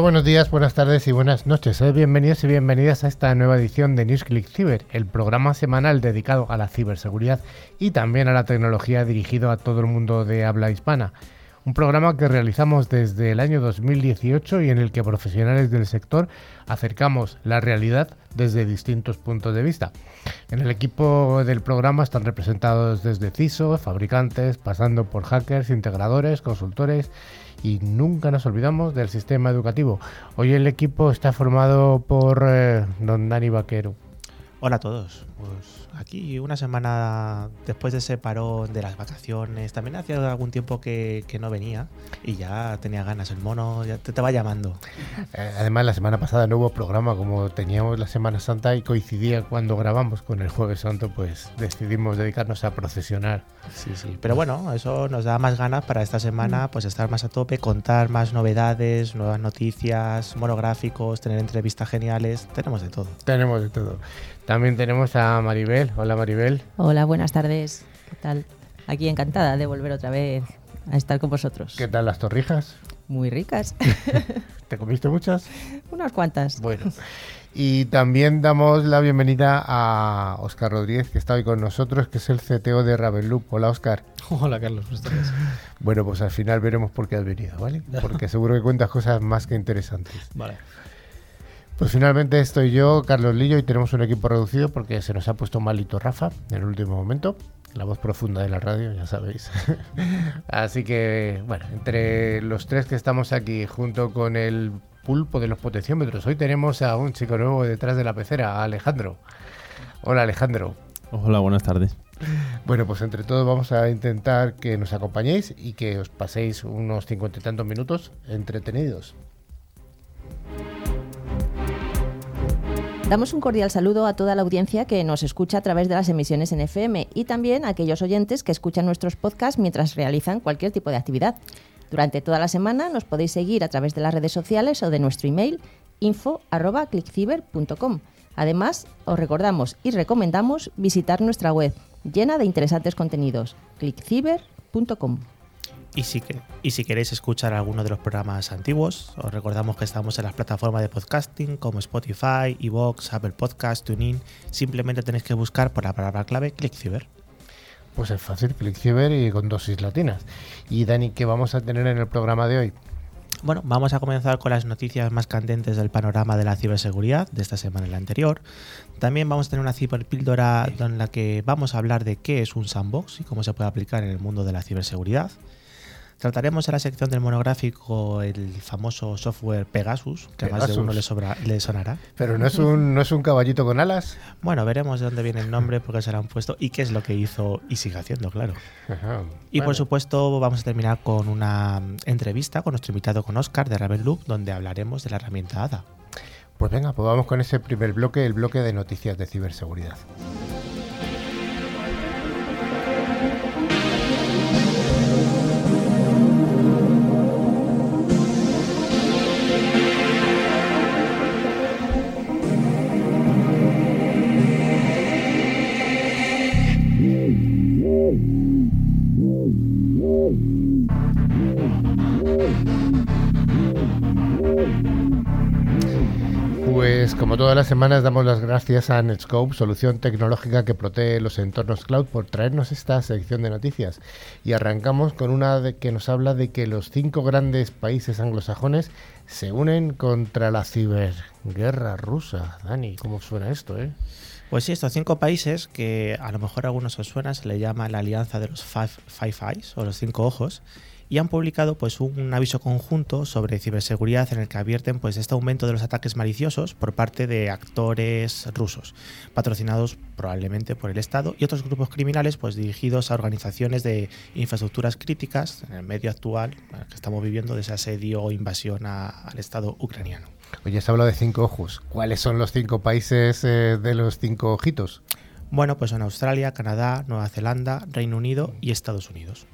Buenos días, buenas tardes y buenas noches. Bienvenidos y bienvenidas a esta nueva edición de NewsClick Cyber, el programa semanal dedicado a la ciberseguridad y también a la tecnología dirigido a todo el mundo de habla hispana. Un programa que realizamos desde el año 2018 y en el que profesionales del sector acercamos la realidad desde distintos puntos de vista. En el equipo del programa están representados desde CISO, fabricantes, pasando por hackers, integradores, consultores y nunca nos olvidamos del sistema educativo. Hoy el equipo está formado por eh, don Dani Vaquero. Hola a todos. Pues aquí una semana después de ese parón de las vacaciones, también hacía algún tiempo que, no venía y ya tenía ganas. El mono ya te, te va llamando. Eh, además, la semana pasada no hubo programa, como teníamos la Semana Santa y coincidía cuando grabamos con el Jueves Santo, pues decidimos dedicarnos a procesionar. Sí, sí. Pero bueno, eso nos da más ganas para esta semana, pues estar más a tope, contar más novedades, nuevas noticias, monográficos, tener entrevistas geniales. Tenemos de todo. Tenemos de todo. También tenemos a Maribel. Hola Maribel. Hola, buenas tardes. ¿Qué tal? Aquí encantada de volver otra vez a estar con vosotros. ¿Qué tal las torrijas? Muy ricas. ¿Te comiste muchas? Unas cuantas. Bueno. Y también damos la bienvenida a Oscar Rodríguez, que está hoy con nosotros, que es el CTO de Ravenloop. Hola, Oscar. Hola, Carlos. Bueno, pues al final veremos por qué has venido, ¿vale? Porque seguro que cuentas cosas más que interesantes. Vale. Pues finalmente estoy yo, Carlos Lillo, y tenemos un equipo reducido porque se nos ha puesto malito Rafa en el último momento. La voz profunda de la radio, ya sabéis. Así que, bueno, entre los tres que estamos aquí, junto con el pulpo de los potenciómetros, hoy tenemos a un chico nuevo detrás de la pecera, a Alejandro. Hola, Alejandro. Hola, buenas tardes. Bueno, pues entre todos vamos a intentar que nos acompañéis y que os paséis unos cincuenta y tantos minutos entretenidos. Damos un cordial saludo a toda la audiencia que nos escucha a través de las emisiones en FM y también a aquellos oyentes que escuchan nuestros podcasts mientras realizan cualquier tipo de actividad. Durante toda la semana nos podéis seguir a través de las redes sociales o de nuestro email info.clickciber.com. Además, os recordamos y recomendamos visitar nuestra web llena de interesantes contenidos, clickciber.com. Y si, y si queréis escuchar alguno de los programas antiguos, os recordamos que estamos en las plataformas de podcasting como Spotify, Evox, Apple Podcast, TuneIn. Simplemente tenéis que buscar por la palabra clave ClickCiber. Pues es fácil, ClickCiber y con dosis latinas. Y Dani, ¿qué vamos a tener en el programa de hoy? Bueno, vamos a comenzar con las noticias más candentes del panorama de la ciberseguridad de esta semana y la anterior. También vamos a tener una ciberpíldora en la que vamos a hablar de qué es un sandbox y cómo se puede aplicar en el mundo de la ciberseguridad. Trataremos en la sección del monográfico el famoso software Pegasus, que a más de uno le, sobra, le sonará. Pero no es, un, no es un caballito con alas. Bueno, veremos de dónde viene el nombre, por qué se lo han puesto y qué es lo que hizo y sigue haciendo, claro. Y por supuesto, vamos a terminar con una entrevista con nuestro invitado con Oscar de Ravenloop, donde hablaremos de la herramienta ADA. Pues venga, pues vamos con ese primer bloque, el bloque de noticias de ciberseguridad. Pues como todas las semanas damos las gracias a Netscope, solución tecnológica que protege los entornos cloud, por traernos esta sección de noticias. Y arrancamos con una de que nos habla de que los cinco grandes países anglosajones se unen contra la ciberguerra rusa. Dani, ¿cómo suena esto, eh? Pues sí, estos cinco países, que a lo mejor a algunos os suena, se le llama la Alianza de los Five, five Eyes o los Cinco Ojos, y han publicado pues un aviso conjunto sobre ciberseguridad en el que advierten pues este aumento de los ataques maliciosos por parte de actores rusos, patrocinados probablemente por el Estado y otros grupos criminales pues dirigidos a organizaciones de infraestructuras críticas en el medio actual que estamos viviendo de ese asedio o invasión al Estado ucraniano. Oye, se habla de cinco ojos. ¿Cuáles son los cinco países eh, de los cinco ojitos? Bueno, pues son Australia, Canadá, Nueva Zelanda, Reino Unido y Estados Unidos.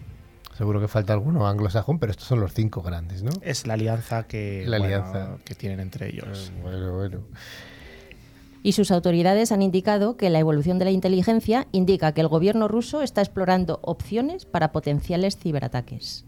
Seguro que falta alguno anglosajón, pero estos son los cinco grandes, ¿no? Es la alianza que, que tienen entre ellos. Ah, bueno, bueno. Y sus autoridades han indicado que la evolución de la inteligencia indica que el gobierno ruso está explorando opciones para potenciales ciberataques.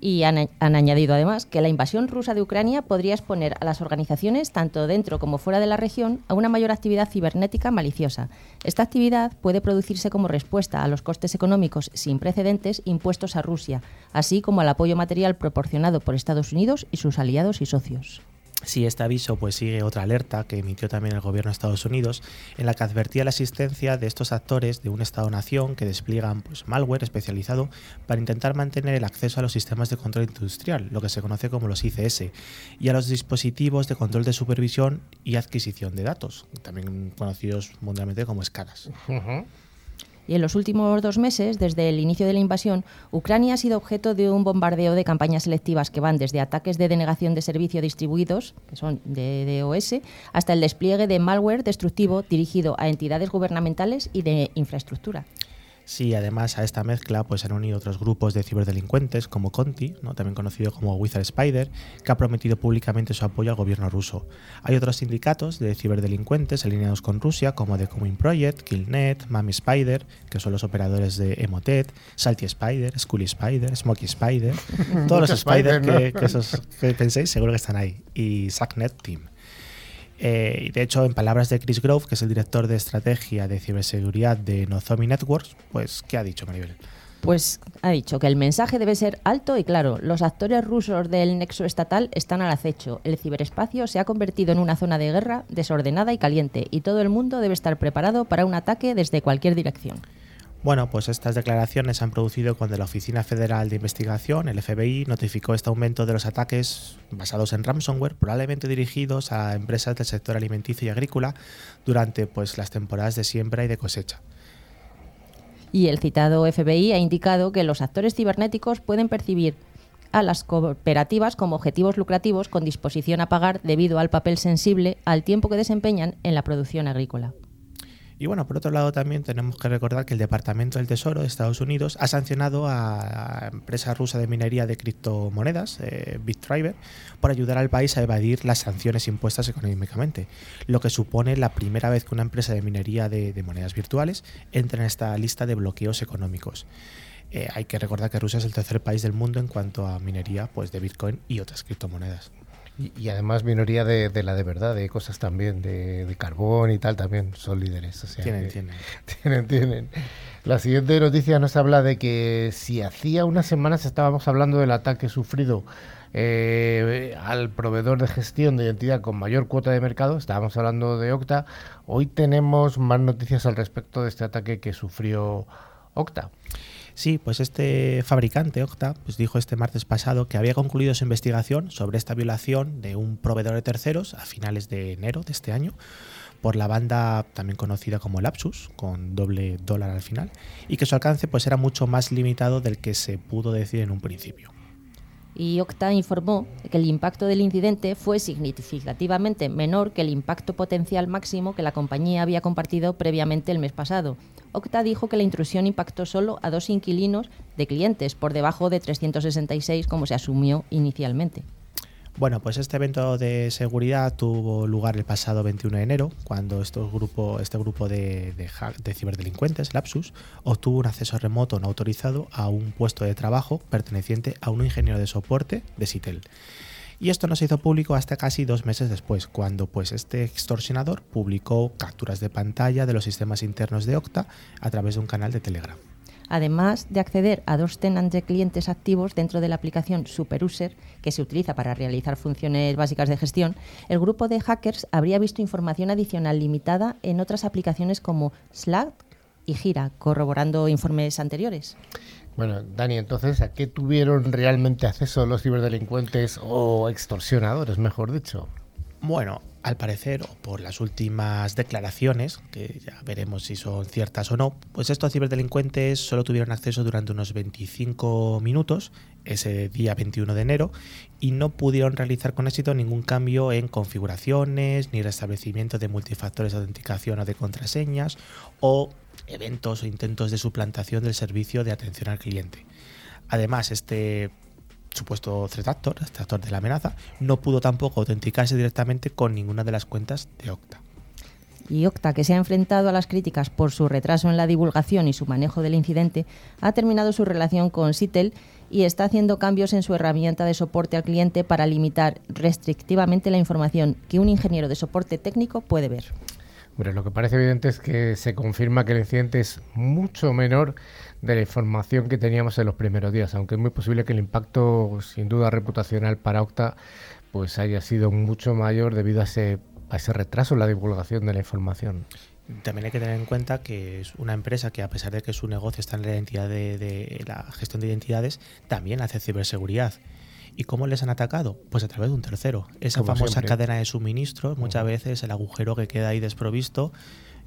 Y han, añadido además que la invasión rusa de Ucrania podría exponer a las organizaciones, tanto dentro como fuera de la región, a una mayor actividad cibernética maliciosa. Esta actividad puede producirse como respuesta a los costes económicos sin precedentes impuestos a Rusia, así como al apoyo material proporcionado por Estados Unidos y sus aliados y socios. Sí, este aviso pues sigue otra alerta que emitió también el gobierno de Estados Unidos, en la que advertía la existencia de estos actores de un Estado-nación que despliegan pues, malware especializado para intentar mantener el acceso a los sistemas de control industrial, lo que se conoce como los ICS, y a los dispositivos de control de supervisión y adquisición de datos, también conocidos mundialmente como -huh. Y en los últimos dos meses, desde el inicio de la invasión, Ucrania ha sido objeto de un bombardeo de campañas selectivas que van desde ataques de denegación de servicio distribuidos, que son de DOS, hasta el despliegue de malware destructivo dirigido a entidades gubernamentales y de infraestructura. Sí, además a esta mezcla pues han unido otros grupos de ciberdelincuentes como Conti, ¿no? también conocido como Wizard Spider, que ha prometido públicamente su apoyo al gobierno ruso. Hay otros sindicatos de ciberdelincuentes alineados con Rusia como The Coming Project, Killnet, Mami Spider, que son los operadores de Emotet, Salty Spider, Scully Spider, Smokey Spider, todos los Spider, ¿no? que, que, esos, que penséis seguro que están ahí, y Sacknet Team. Eh, de hecho, en palabras de Chris Grove, que es el director de estrategia de ciberseguridad de Nozomi Networks, pues, ¿qué ha dicho Maribel? Pues ha dicho que el mensaje debe ser alto y claro. Los actores rusos del nexo estatal están al acecho. El ciberespacio se ha convertido en una zona de guerra desordenada y caliente y todo el mundo debe estar preparado para un ataque desde cualquier dirección. Bueno, pues estas declaraciones se han producido cuando la Oficina Federal de Investigación, el FBI, notificó este aumento de los ataques basados en ransomware, probablemente dirigidos a empresas del sector alimenticio y agrícola durante pues, las temporadas de siembra y de cosecha. Y el citado FBI ha indicado que los actores cibernéticos pueden percibir a las cooperativas como objetivos lucrativos con disposición a pagar debido al papel sensible al tiempo que desempeñan en la producción agrícola. Y bueno, por otro lado también tenemos que recordar que el Departamento del Tesoro de Estados Unidos ha sancionado a la empresa rusa de minería de criptomonedas, eh, BitDriver, por ayudar al país a evadir las sanciones impuestas económicamente, lo que supone la primera vez que una empresa de minería de, de monedas virtuales entra en esta lista de bloqueos económicos. Eh, hay que recordar que Rusia es el tercer país del mundo en cuanto a minería pues, de Bitcoin y otras criptomonedas. Y, y, además minoría de, de, la de verdad, de cosas también, de, de, carbón y tal, también son líderes. O sea, tienen, que, tienen. tienen, tienen. La siguiente noticia nos habla de que si hacía unas semanas estábamos hablando del ataque sufrido eh, al proveedor de gestión de identidad con mayor cuota de mercado, estábamos hablando de Octa, hoy tenemos más noticias al respecto de este ataque que sufrió Octa. Sí, pues este fabricante, Octa, pues dijo este martes pasado que había concluido su investigación sobre esta violación de un proveedor de terceros a finales de enero de este año por la banda también conocida como Lapsus, con doble dólar al final, y que su alcance pues era mucho más limitado del que se pudo decir en un principio y Octa informó que el impacto del incidente fue significativamente menor que el impacto potencial máximo que la compañía había compartido previamente el mes pasado. Octa dijo que la intrusión impactó solo a dos inquilinos de clientes, por debajo de 366 como se asumió inicialmente. Bueno, pues este evento de seguridad tuvo lugar el pasado 21 de enero, cuando grupo, este grupo de, de, de, ciberdelincuentes, Lapsus, obtuvo un acceso remoto no autorizado a un puesto de trabajo perteneciente a un ingeniero de soporte de Citel. Y esto no se hizo público hasta casi dos meses después, cuando pues este extorsionador publicó capturas de pantalla de los sistemas internos de Octa a través de un canal de Telegram además de acceder a dos tenants de clientes activos dentro de la aplicación SuperUser, que se utiliza para realizar funciones básicas de gestión, el grupo de hackers habría visto información adicional limitada en otras aplicaciones como Slack y Gira, corroborando informes anteriores. Bueno, Dani, entonces, ¿a qué tuvieron realmente acceso los ciberdelincuentes o extorsionadores, mejor dicho? Bueno, al parecer, o por las últimas declaraciones, que ya veremos si son ciertas o no, pues estos ciberdelincuentes solo tuvieron acceso durante unos 25 minutos, ese día 21 de enero, y no pudieron realizar con éxito ningún cambio en configuraciones, ni restablecimiento de multifactores de autenticación o de contraseñas, o eventos o intentos de suplantación del servicio de atención al cliente. Además, este supuesto threat actor, este actor de la amenaza, no pudo tampoco autenticarse directamente con ninguna de las cuentas de Octa. y Octa, que se ha enfrentado a las críticas por su retraso en la divulgación y su manejo del incidente, ha terminado su relación con Sitel y está haciendo cambios en su herramienta de soporte al cliente para limitar restrictivamente la información que un ingeniero de soporte técnico puede ver. Bueno, lo que parece evidente es que se confirma que el incidente es mucho menor de la información que teníamos en los primeros días, aunque es muy posible que el impacto, sin duda reputacional para Octa, pues haya sido mucho mayor debido a ese, a ese retraso en la divulgación de la información. También hay que tener en cuenta que es una empresa que a pesar de que su negocio está en la identidad de, la gestión de identidades, también hace ciberseguridad. ¿Y cómo les han atacado? Pues a través de un tercero. Esa famosa cadena de suministro, muchas veces el agujero que queda ahí desprovisto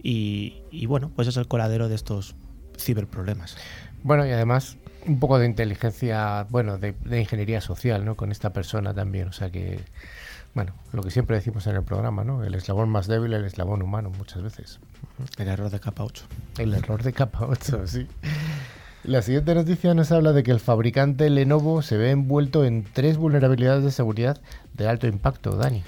y, bueno, pues es el coladero de estos ciberproblemas. Bueno, y además un poco de inteligencia, bueno, de, de ingeniería social, ¿no? Con esta persona también, o sea que bueno, lo que siempre decimos en el programa, ¿no? El eslabón más débil, el eslabón humano, muchas veces. El error de capa 8. El error de capa 8, sí. La siguiente noticia nos habla de que el fabricante Lenovo se ve envuelto en tres vulnerabilidades de seguridad de alto impacto, Dani.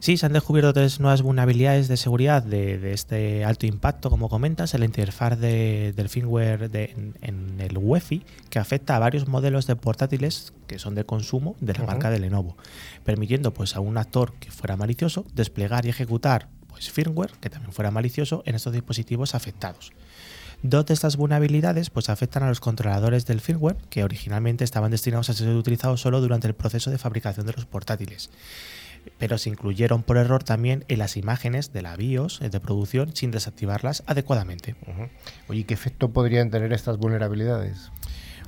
Sí, se han descubierto tres nuevas vulnerabilidades de seguridad de, este alto impacto, como comentas, el interfaz del firmware en, el UEFI, que afecta a varios modelos de portátiles que son de consumo de la marca de Lenovo, permitiendo pues, a un actor que fuera malicioso desplegar y ejecutar pues, firmware que también fuera malicioso en estos dispositivos afectados. Dos de estas vulnerabilidades pues, afectan a los controladores del firmware que originalmente estaban destinados a ser utilizados solo durante el proceso de fabricación de los portátiles pero se incluyeron por error también en las imágenes de la BIOS de producción sin desactivarlas adecuadamente. Oye, ¿qué efecto podrían tener estas vulnerabilidades?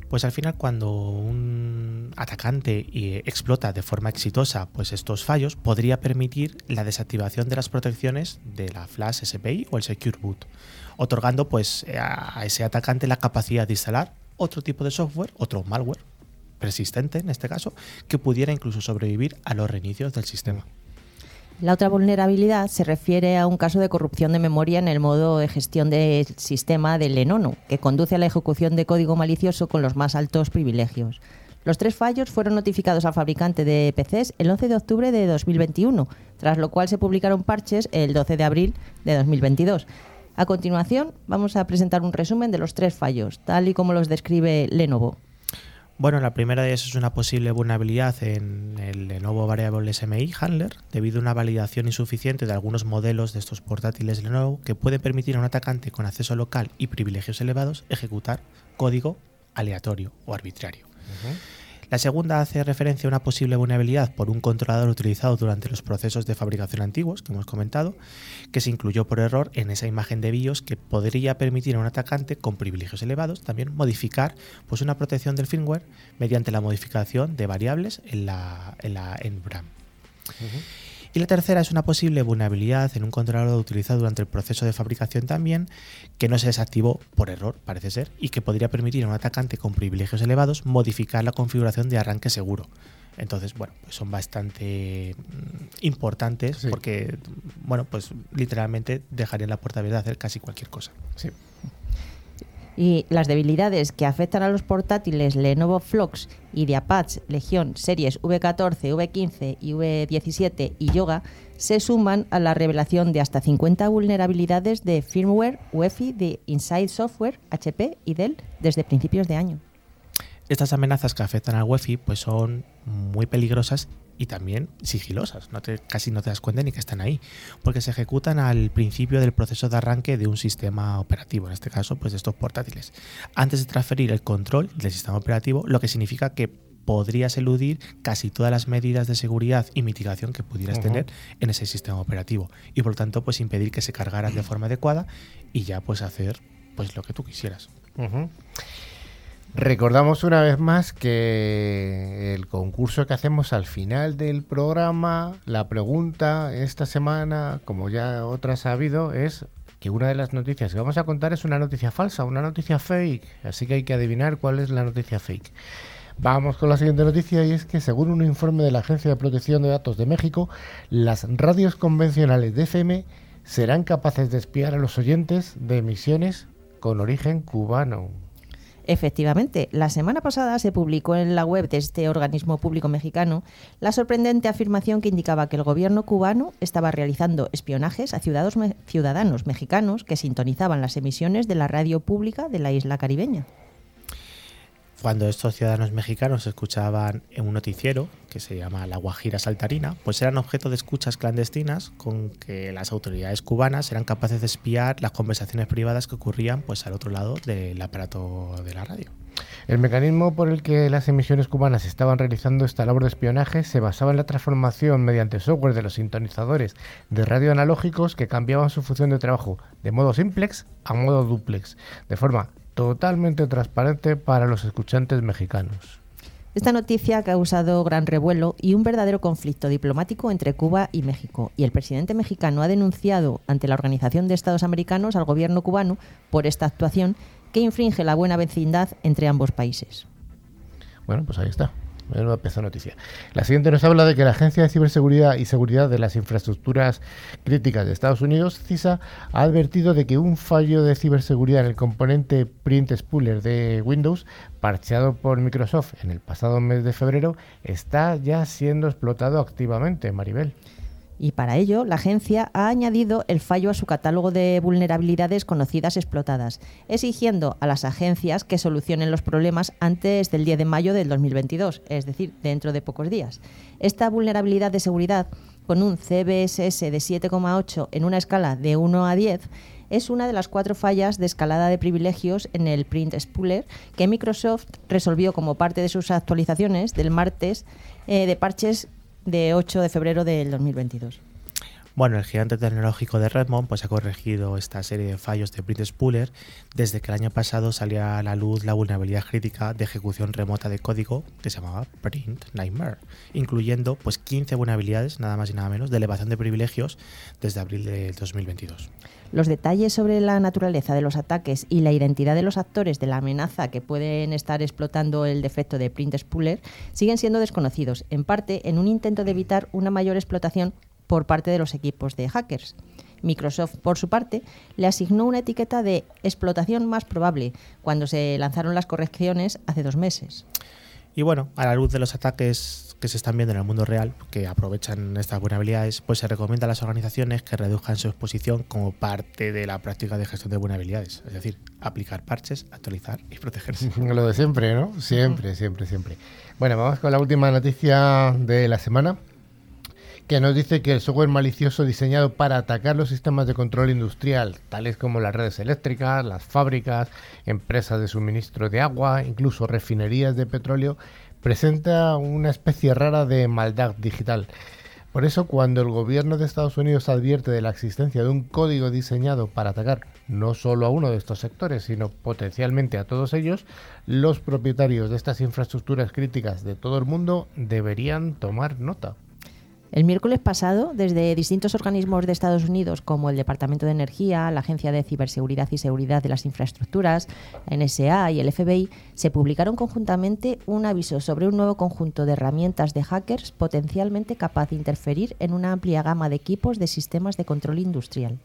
Pues al final cuando un atacante eh, explota de forma exitosa pues estos fallos, podría permitir la desactivación de las protecciones de la Flash SPI o el Secure Boot, otorgando pues a ese atacante la capacidad de instalar otro tipo de software, otro malware, persistente en este caso, que pudiera incluso sobrevivir a los reinicios del sistema. La otra vulnerabilidad se refiere a un caso de corrupción de memoria en el modo de gestión del sistema del Lenono, que conduce a la ejecución de código malicioso con los más altos privilegios. Los tres fallos fueron notificados al fabricante de PCs el 11 de octubre de 2021, tras lo cual se publicaron parches el 12 de abril de 2022. A continuación, vamos a presentar un resumen de los tres fallos, tal y como los describe Lenovo. Bueno, la primera de ellas es una posible vulnerabilidad en el Lenovo Variable SMI Handler, debido a una validación insuficiente de algunos modelos de estos portátiles Lenovo que puede permitir a un atacante con acceso local y privilegios elevados ejecutar código aleatorio o arbitrario. La segunda hace referencia a una posible vulnerabilidad por un controlador utilizado durante los procesos de fabricación antiguos que hemos comentado, que se incluyó por error en esa imagen de BIOS que podría permitir a un atacante con privilegios elevados también modificar pues, una protección del firmware mediante la modificación de variables en la, en la y la tercera es una posible vulnerabilidad en un controlador utilizado durante el proceso de fabricación también, que no se desactivó por error, parece ser, y que podría permitir a un atacante con privilegios elevados modificar la configuración de arranque seguro. Entonces, bueno, pues son bastante mm, importantes porque, bueno, pues literalmente dejarían la puerta abierta a hacer casi cualquier cosa. Sí. Y las debilidades que afectan a los portátiles Lenovo de Apache Legion series V14, V15 y V17 y Yoga se suman a la revelación de hasta 50 vulnerabilidades de firmware UEFI de Inside Software, HP y Dell desde principios de año. Estas amenazas que afectan al Wi-Fi pues son muy peligrosas y también sigilosas. No te, casi no te das cuenta ni que están ahí, porque se ejecutan al principio del proceso de arranque de un sistema operativo, en este caso pues de estos portátiles, antes de transferir el control del sistema operativo, lo que significa que podrías eludir casi todas las medidas de seguridad y mitigación que pudieras tener en ese sistema operativo y por lo tanto pues impedir que se cargaran de forma adecuada y ya pues hacer pues lo que tú quisieras. Recordamos una vez más que el concurso que hacemos al final del programa, la pregunta esta semana, como ya otras ha habido, es que una de las noticias que vamos a contar es una noticia falsa, una noticia fake, así que hay que adivinar cuál es la noticia fake. Vamos con la siguiente noticia y es que según un informe de la Agencia de Protección de Datos de México, las radios convencionales de FM serán capaces de espiar a los oyentes de emisiones con origen cubano. Efectivamente, la semana pasada se publicó en la web de este organismo público mexicano la sorprendente afirmación que indicaba que el gobierno cubano estaba realizando espionajes a ciudadanos, mexicanos que sintonizaban las emisiones de la radio pública de la isla caribeña cuando estos ciudadanos mexicanos escuchaban en un noticiero que se llama La Guajira Saltarina, pues eran objeto de escuchas clandestinas con que las autoridades cubanas eran capaces de espiar las conversaciones privadas que ocurrían pues al otro lado del aparato de la radio. El mecanismo por el que las emisiones cubanas estaban realizando esta labor de espionaje se basaba en la transformación mediante software de los sintonizadores de radio analógicos que cambiaban su función de trabajo de modo simplex a modo duplex, de forma totalmente transparente para los escuchantes mexicanos. Esta noticia ha causado gran revuelo y un verdadero conflicto diplomático entre Cuba y México, y el presidente mexicano ha denunciado ante la Organización de Estados Americanos al gobierno cubano por esta actuación que infringe la buena vecindad entre ambos países. Bueno, pues ahí está. Una noticia. La siguiente nos habla de que la Agencia de Ciberseguridad y Seguridad de las Infraestructuras Críticas de Estados Unidos, CISA, ha advertido de que un fallo de ciberseguridad en el componente Print Spooler de Windows, parcheado por Microsoft en el pasado mes de febrero, está ya siendo explotado activamente, Maribel y para ello la agencia ha añadido el fallo a su catálogo de vulnerabilidades conocidas explotadas, exigiendo a las agencias que solucionen los problemas antes del 10 de mayo del 2022, es decir, dentro de pocos días. Esta vulnerabilidad de seguridad, con un CBSS de 7,8 en una escala de 1 a 10, es una de las cuatro fallas de escalada de privilegios en el Print Spooler que Microsoft resolvió como parte de sus actualizaciones del martes eh, de parches de 8 de febrero del 2022. Bueno, el gigante tecnológico de Redmond pues, ha corregido esta serie de fallos de Print Spooler desde que el año pasado salía a la luz la vulnerabilidad crítica de ejecución remota de código que se llamaba Print Nightmare, incluyendo pues, 15 vulnerabilidades, nada más y nada menos, de elevación de privilegios desde abril de 2022. Los detalles sobre la naturaleza de los ataques y la identidad de los actores de la amenaza que pueden estar explotando el defecto de Print Spooler siguen siendo desconocidos, en parte en un intento de evitar una mayor explotación por parte de los equipos de hackers. Microsoft, por su parte, le asignó una etiqueta de explotación más probable cuando se lanzaron las correcciones hace dos meses. Y bueno, a la luz de los ataques que se están viendo en el mundo real, que aprovechan estas vulnerabilidades, pues se recomienda a las organizaciones que reduzcan su exposición como parte de la práctica de gestión de vulnerabilidades. Es decir, aplicar parches, actualizar y protegerse. Lo de siempre, ¿no? Siempre, siempre, siempre. Bueno, vamos con la última noticia de la semana que nos dice que el software malicioso diseñado para atacar los sistemas de control industrial, tales como las redes eléctricas, las fábricas, empresas de suministro de agua, incluso refinerías de petróleo, presenta una especie rara de maldad digital. Por eso, cuando el gobierno de Estados Unidos advierte de la existencia de un código diseñado para atacar no solo a uno de estos sectores, sino potencialmente a todos ellos, los propietarios de estas infraestructuras críticas de todo el mundo deberían tomar nota. El miércoles pasado, desde distintos organismos de Estados Unidos, como el Departamento de Energía, la Agencia de Ciberseguridad y Seguridad de las Infraestructuras, la NSA y el FBI, se publicaron conjuntamente un aviso sobre un nuevo conjunto de herramientas de hackers potencialmente capaz de interferir en una amplia gama de equipos de sistemas de control industrial.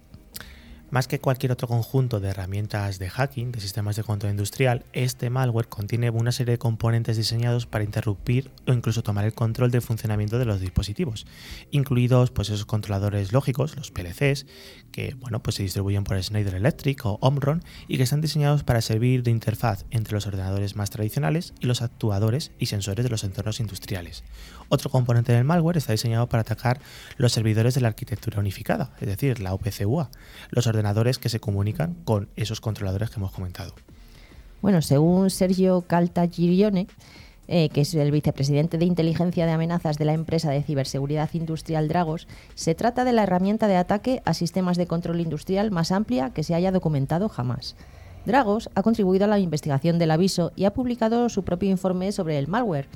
Más que cualquier otro conjunto de herramientas de hacking, de sistemas de control industrial, este malware contiene una serie de componentes diseñados para interrumpir o incluso tomar el control del funcionamiento de los dispositivos, incluidos pues, esos controladores lógicos, los PLCs, que bueno, pues se distribuyen por Schneider Electric o Omron y que están diseñados para servir de interfaz entre los ordenadores más tradicionales y los actuadores y sensores de los entornos industriales. Otro componente del malware está diseñado para atacar los servidores de la arquitectura unificada, es decir, la OPCUA, los ordenadores que se comunican con esos controladores que hemos comentado. Bueno, según Sergio Caltagirione, eh, que es el vicepresidente de inteligencia de amenazas de la empresa de ciberseguridad industrial Dragos, se trata de la herramienta de ataque a sistemas de control industrial más amplia que se haya documentado jamás. Dragos ha contribuido a la investigación del aviso y ha publicado su propio informe sobre el malware,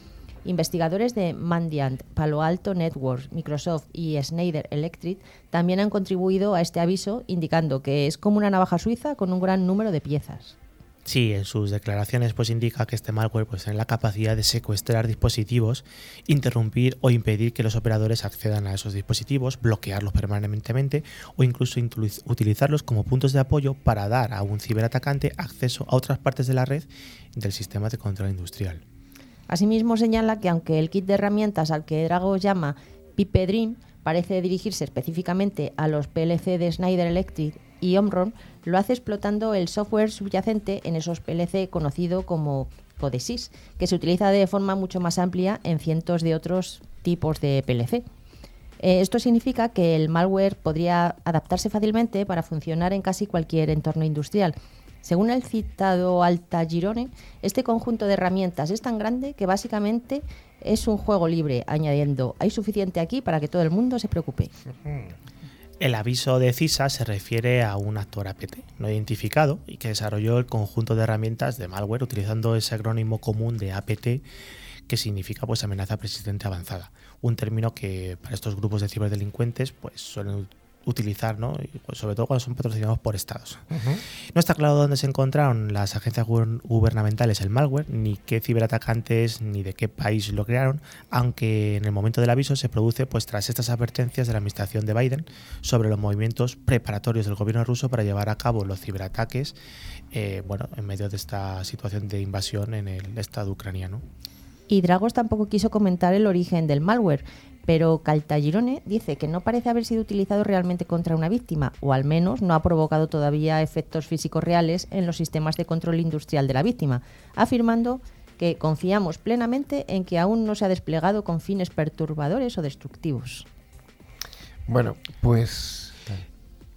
Investigadores de Mandiant, Palo Alto Networks, Microsoft y Schneider Electric también han contribuido a este aviso, indicando que es como una navaja suiza con un gran número de piezas. Sí, en sus declaraciones pues indica que este malware pues tiene la capacidad de secuestrar dispositivos, interrumpir o impedir que los operadores accedan a esos dispositivos, bloquearlos permanentemente o incluso utilizarlos como puntos de apoyo para dar a un ciberatacante acceso a otras partes de la red del sistema de control industrial. Asimismo señala que aunque el kit de herramientas al que Drago llama Pipedream parece dirigirse específicamente a los PLC de Schneider Electric y Omron, lo hace explotando el software subyacente en esos PLC conocido como Codesys, que se utiliza de forma mucho más amplia en cientos de otros tipos de PLC. Eh, esto significa que el malware podría adaptarse fácilmente para funcionar en casi cualquier entorno industrial. Según el citado Alta Girone, este conjunto de herramientas es tan grande que básicamente es un juego libre, añadiendo, hay suficiente aquí para que todo el mundo se preocupe. El aviso de CISA se refiere a un actor APT no identificado y que desarrolló el conjunto de herramientas de malware utilizando ese acrónimo común de APT que significa pues amenaza persistente avanzada, un término que para estos grupos de ciberdelincuentes pues suelen utilizar, ¿no? Pues, sobre todo cuando son patrocinados por estados. No está claro dónde se encontraron las agencias gubernamentales el malware, ni qué ciberatacantes, ni de qué país lo crearon, aunque en el momento del aviso se produce pues tras estas advertencias de la administración de Biden sobre los movimientos preparatorios del gobierno ruso para llevar a cabo los ciberataques, eh, bueno, en medio de esta situación de invasión en el estado ucraniano. Y Dragos tampoco quiso comentar el origen del malware, pero Caltagirone dice que no parece haber sido utilizado realmente contra una víctima, o al menos no ha provocado todavía efectos físicos reales en los sistemas de control industrial de la víctima, afirmando que confiamos plenamente en que aún no se ha desplegado con fines perturbadores o destructivos. Bueno, pues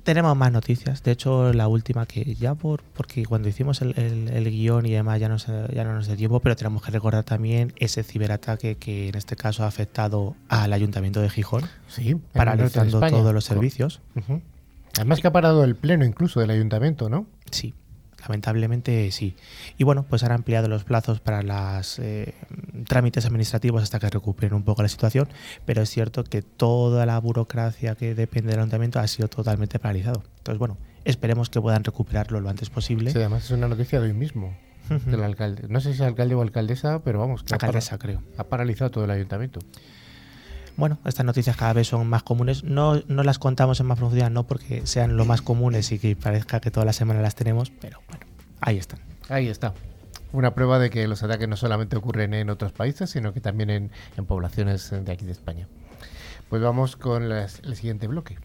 tenemos más noticias. De hecho, la última que ya por porque cuando hicimos el, guion y demás ya no, ya no nos dio tiempo, pero tenemos que recordar también ese ciberataque que en este caso ha afectado al ayuntamiento de Gijón, sí, paralizando todos los servicios. Además que ha parado el pleno incluso del ayuntamiento, ¿no? Sí, Lamentablemente sí. Y bueno, pues han ampliado los plazos para los eh, trámites administrativos hasta que recuperen un poco la situación, pero es cierto que toda la burocracia que depende del ayuntamiento ha sido totalmente paralizado. Entonces, bueno, esperemos que puedan recuperarlo lo antes posible. Sí, además es una noticia de hoy mismo. del alcalde. No sé si es alcalde o alcaldesa, pero vamos, que alcaldesa, creo. Ha paralizado todo el ayuntamiento. Bueno, estas noticias cada vez son más comunes. No, no las contamos en más profundidad, no porque sean lo más comunes y que parezca que toda la semana las tenemos, pero bueno, ahí están. Ahí está. Una prueba de que los ataques no solamente ocurren en otros países, sino que también en, poblaciones de aquí de España. Pues vamos con el siguiente bloque.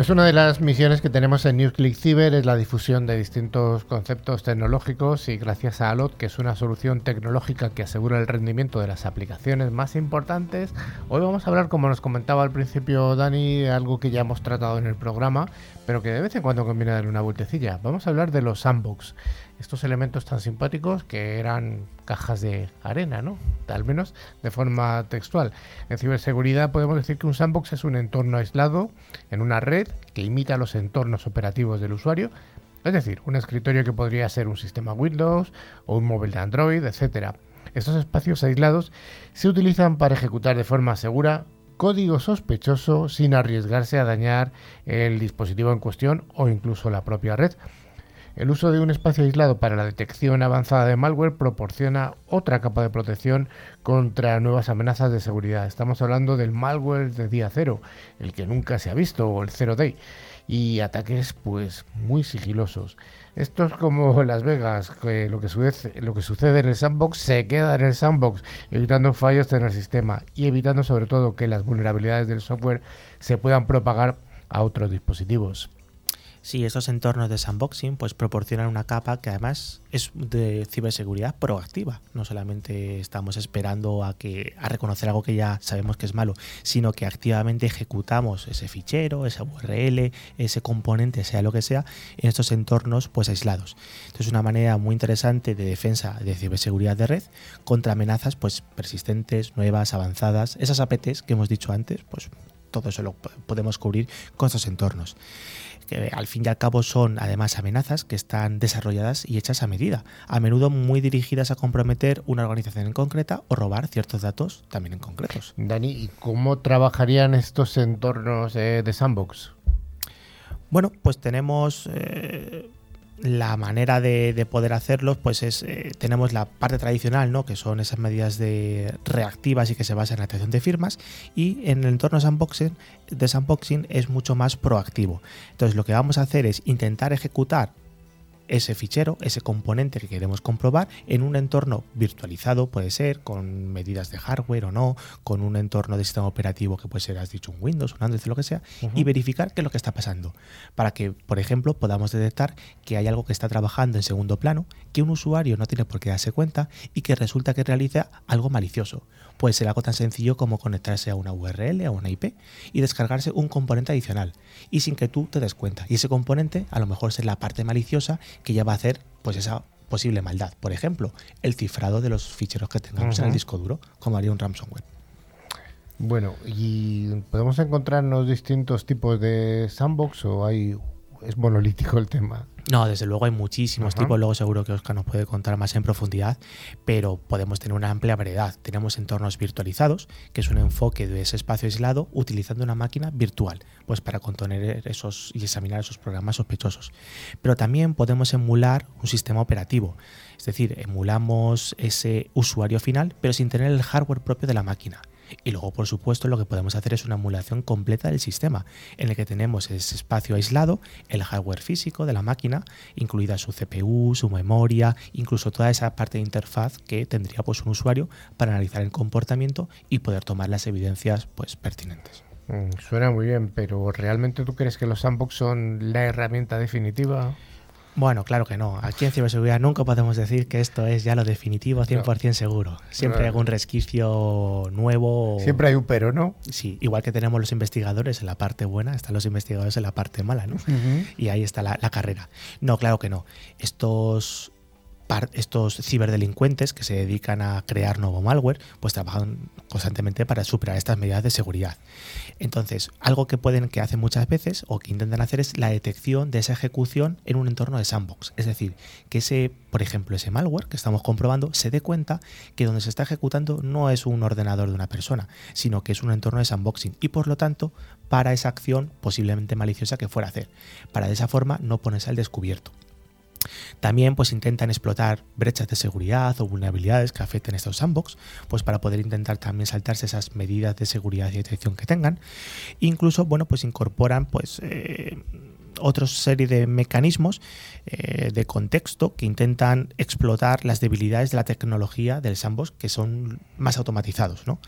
Pues una de las misiones que tenemos en NewsClick Cyber es la difusión de distintos conceptos tecnológicos y gracias a Alot, que es una solución tecnológica que asegura el rendimiento de las aplicaciones más importantes, hoy vamos a hablar, como nos comentaba al principio Dani, algo que ya hemos tratado en el programa, pero que de vez en cuando conviene darle una vueltecilla. Vamos a hablar de los sandbox estos elementos tan simpáticos que eran cajas de arena, ¿no? Al menos de forma textual. En ciberseguridad podemos decir que un sandbox es un entorno aislado en una red que imita los entornos operativos del usuario, es decir, un escritorio que podría ser un sistema Windows o un móvil de Android, etc. Estos espacios aislados se utilizan para ejecutar de forma segura código sospechoso sin arriesgarse a dañar el dispositivo en cuestión o incluso la propia red. El uso de un espacio aislado para la detección avanzada de malware proporciona otra capa de protección contra nuevas amenazas de seguridad. Estamos hablando del malware de día cero, el que nunca se ha visto, o el zero day, y ataques pues muy sigilosos. Esto es como Las Vegas, que lo que, sucede, lo que sucede en el sandbox se queda en el sandbox, evitando fallos en el sistema y evitando sobre todo que las vulnerabilidades del software se puedan propagar a otros dispositivos. Sí, estos entornos de sandboxing pues proporcionan una capa que además es de ciberseguridad proactiva. No solamente estamos esperando a que a reconocer algo que ya sabemos que es malo, sino que activamente ejecutamos ese fichero, esa URL, ese componente, sea lo que sea, en estos entornos pues aislados. Entonces es una manera muy interesante de defensa de ciberseguridad de red contra amenazas pues persistentes, nuevas, avanzadas, esas APTs que hemos dicho antes, pues todo eso lo podemos cubrir con estos entornos que al fin y al cabo son además amenazas que están desarrolladas y hechas a medida, a menudo muy dirigidas a comprometer una organización en concreta o robar ciertos datos también en concretos. Dani, ¿y cómo trabajarían estos entornos eh, de sandbox? Bueno, pues tenemos eh, la manera de, poder hacerlo, pues es eh, tenemos la parte tradicional, ¿no? que son esas medidas de reactivas y que se basan en la atención de firmas, y en el entorno sandboxing, de sandboxing es mucho más proactivo. Entonces lo que vamos a hacer es intentar ejecutar ese fichero, ese componente que queremos comprobar en un entorno virtualizado, puede ser con medidas de hardware o no, con un entorno de sistema operativo que puede ser, has dicho, un Windows, un Android, lo que sea, y verificar qué es lo que está pasando. Para que, por ejemplo, podamos detectar que hay algo que está trabajando en segundo plano, que un usuario no tiene por qué darse cuenta y que resulta que realiza algo malicioso. Puede ser algo tan sencillo como conectarse a una URL, a una IP y descargarse un componente adicional y sin que tú te des cuenta. Y ese componente a lo mejor es la parte maliciosa que ya va a hacer pues esa posible maldad. Por ejemplo, el cifrado de los ficheros que tengamos en el disco duro, como haría un ransomware. Bueno, ¿y podemos encontrarnos distintos tipos de sandbox o hay es monolítico el tema? No, desde luego hay muchísimos tipos, luego seguro que Oscar nos puede contar más en profundidad, pero podemos tener una amplia variedad. Tenemos entornos virtualizados, que es un enfoque de ese espacio aislado utilizando una máquina virtual, pues para contener esos y examinar esos programas sospechosos. Pero también podemos emular un sistema operativo, es decir, emulamos ese usuario final, pero sin tener el hardware propio de la máquina. Y luego, por supuesto, lo que podemos hacer es una emulación completa del sistema, en el que tenemos ese espacio aislado, el hardware físico de la máquina, incluida su CPU, su memoria, incluso toda esa parte de interfaz que tendría pues, un usuario para analizar el comportamiento y poder tomar las evidencias pues, pertinentes. Mm, suena muy bien, pero ¿realmente tú crees que los sandbox son la herramienta definitiva? Bueno, claro que no. Aquí en ciberseguridad nunca podemos decir que esto es ya lo definitivo 100% seguro. Siempre hay algún resquicio nuevo. Siempre hay un pero, ¿no? Sí, igual que tenemos los investigadores en la parte buena, están los investigadores en la parte mala, ¿no? Y ahí está la, la carrera. No, claro que no. Estos estos ciberdelincuentes que se dedican a crear nuevo malware, pues trabajan constantemente para superar estas medidas de seguridad. Entonces, algo que pueden, que hacen muchas veces o que intentan hacer es la detección de esa ejecución en un entorno de sandbox. Es decir, que ese, por ejemplo, ese malware que estamos comprobando se dé cuenta que donde se está ejecutando no es un ordenador de una persona, sino que es un entorno de sandboxing y por lo tanto para esa acción posiblemente maliciosa que fuera a hacer. Para de esa forma no ponerse al descubierto. También pues intentan explotar brechas de seguridad o vulnerabilidades que afecten a estos sandbox, pues para poder intentar también saltarse esas medidas de seguridad y detección que tengan. Incluso, bueno, pues incorporan pues eh, otra serie de mecanismos eh, de contexto que intentan explotar las debilidades de la tecnología del sandbox que son más automatizados. ¿no?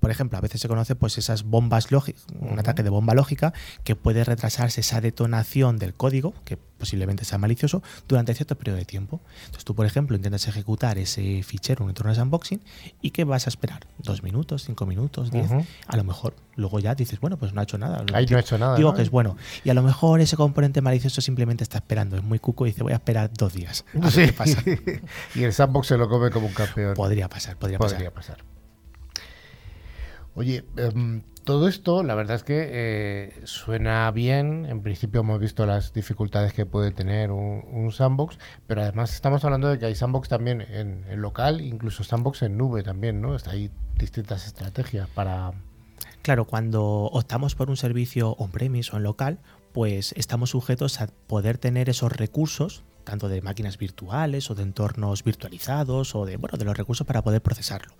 Por ejemplo, a veces se conoce pues, esas bombas lógicas, un ataque de bomba lógica que puede retrasarse esa detonación del código, que posiblemente sea malicioso, durante cierto periodo de tiempo. Entonces tú, por ejemplo, intentas ejecutar ese fichero en un entorno de sandboxing y ¿qué vas a esperar? ¿Dos minutos? ¿Cinco minutos? ¿Diez? A lo mejor luego ya dices, bueno, pues no ha hecho nada. Ahí no ha hecho nada. Digo que es bueno. Y a lo mejor ese componente malicioso simplemente está esperando, es muy cuco y dice, voy a esperar dos días. A ver qué pasa. y el sandbox se lo come como un campeón. Podría pasar, podría, podría pasar. Oye, em, todo esto, la verdad es que eh, suena bien. En principio hemos visto las dificultades que puede tener un, sandbox, pero además estamos hablando de que hay sandbox también en, en local, incluso sandbox en nube también, ¿no? Hay distintas estrategias para, Claro, cuando optamos por un servicio on-premise o en local, pues estamos sujetos a poder tener esos recursos, tanto de máquinas virtuales o de entornos virtualizados o de, bueno, de los recursos para poder procesarlo.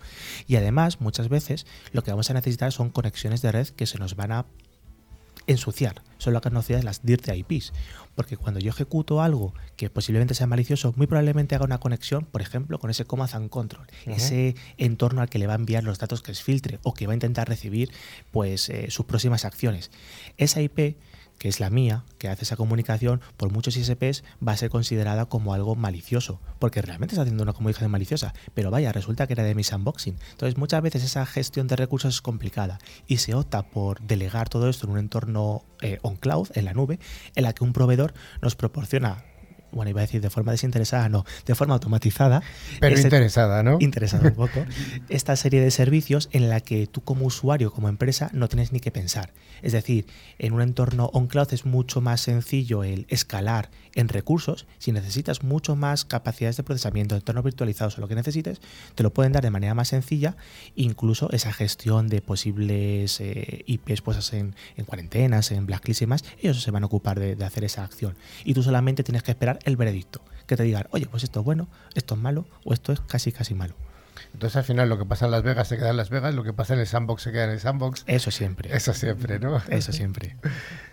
Y además, muchas veces lo que vamos a necesitar son conexiones de red que se nos van a ensuciar. Son las conocidas las dirty IPs. Porque cuando yo ejecuto algo que posiblemente sea malicioso, muy probablemente haga una conexión, por ejemplo, con ese command and control, ese entorno al que le va a enviar los datos que es filtre o que va a intentar recibir pues, eh, sus próximas acciones. Esa IP que es la mía, que hace esa comunicación, por muchos ISPs va a ser considerada como algo malicioso, porque realmente está haciendo una comunicación maliciosa, pero vaya, resulta que era de mi sandboxing. Entonces muchas veces esa gestión de recursos es complicada y se opta por delegar todo esto en un entorno eh, on cloud, en la nube, en la que un proveedor nos proporciona bueno, iba a decir de forma desinteresada, no, de forma automatizada. Pero interesada, ¿no? interesada un poco, esta serie de servicios en la que tú como usuario, como empresa, no tienes ni que pensar. Es decir, en un entorno on-cloud es mucho más sencillo el escalar en recursos. Si necesitas mucho más capacidades de procesamiento, entornos virtualizados o lo que necesites, te lo pueden dar de manera más sencilla. Incluso esa gestión de posibles eh, IPs puestas en, en cuarentenas, en blacklist y demás, ellos se van a ocupar de, de hacer esa acción. Y tú solamente tienes que esperar el veredicto. Que te digan, oye, pues esto es bueno, esto es malo o esto es casi casi malo. Entonces al final lo que pasa en Las Vegas se queda en Las Vegas, lo que pasa en el sandbox se queda en el sandbox. Eso siempre. Eso siempre, ¿no? Eso siempre.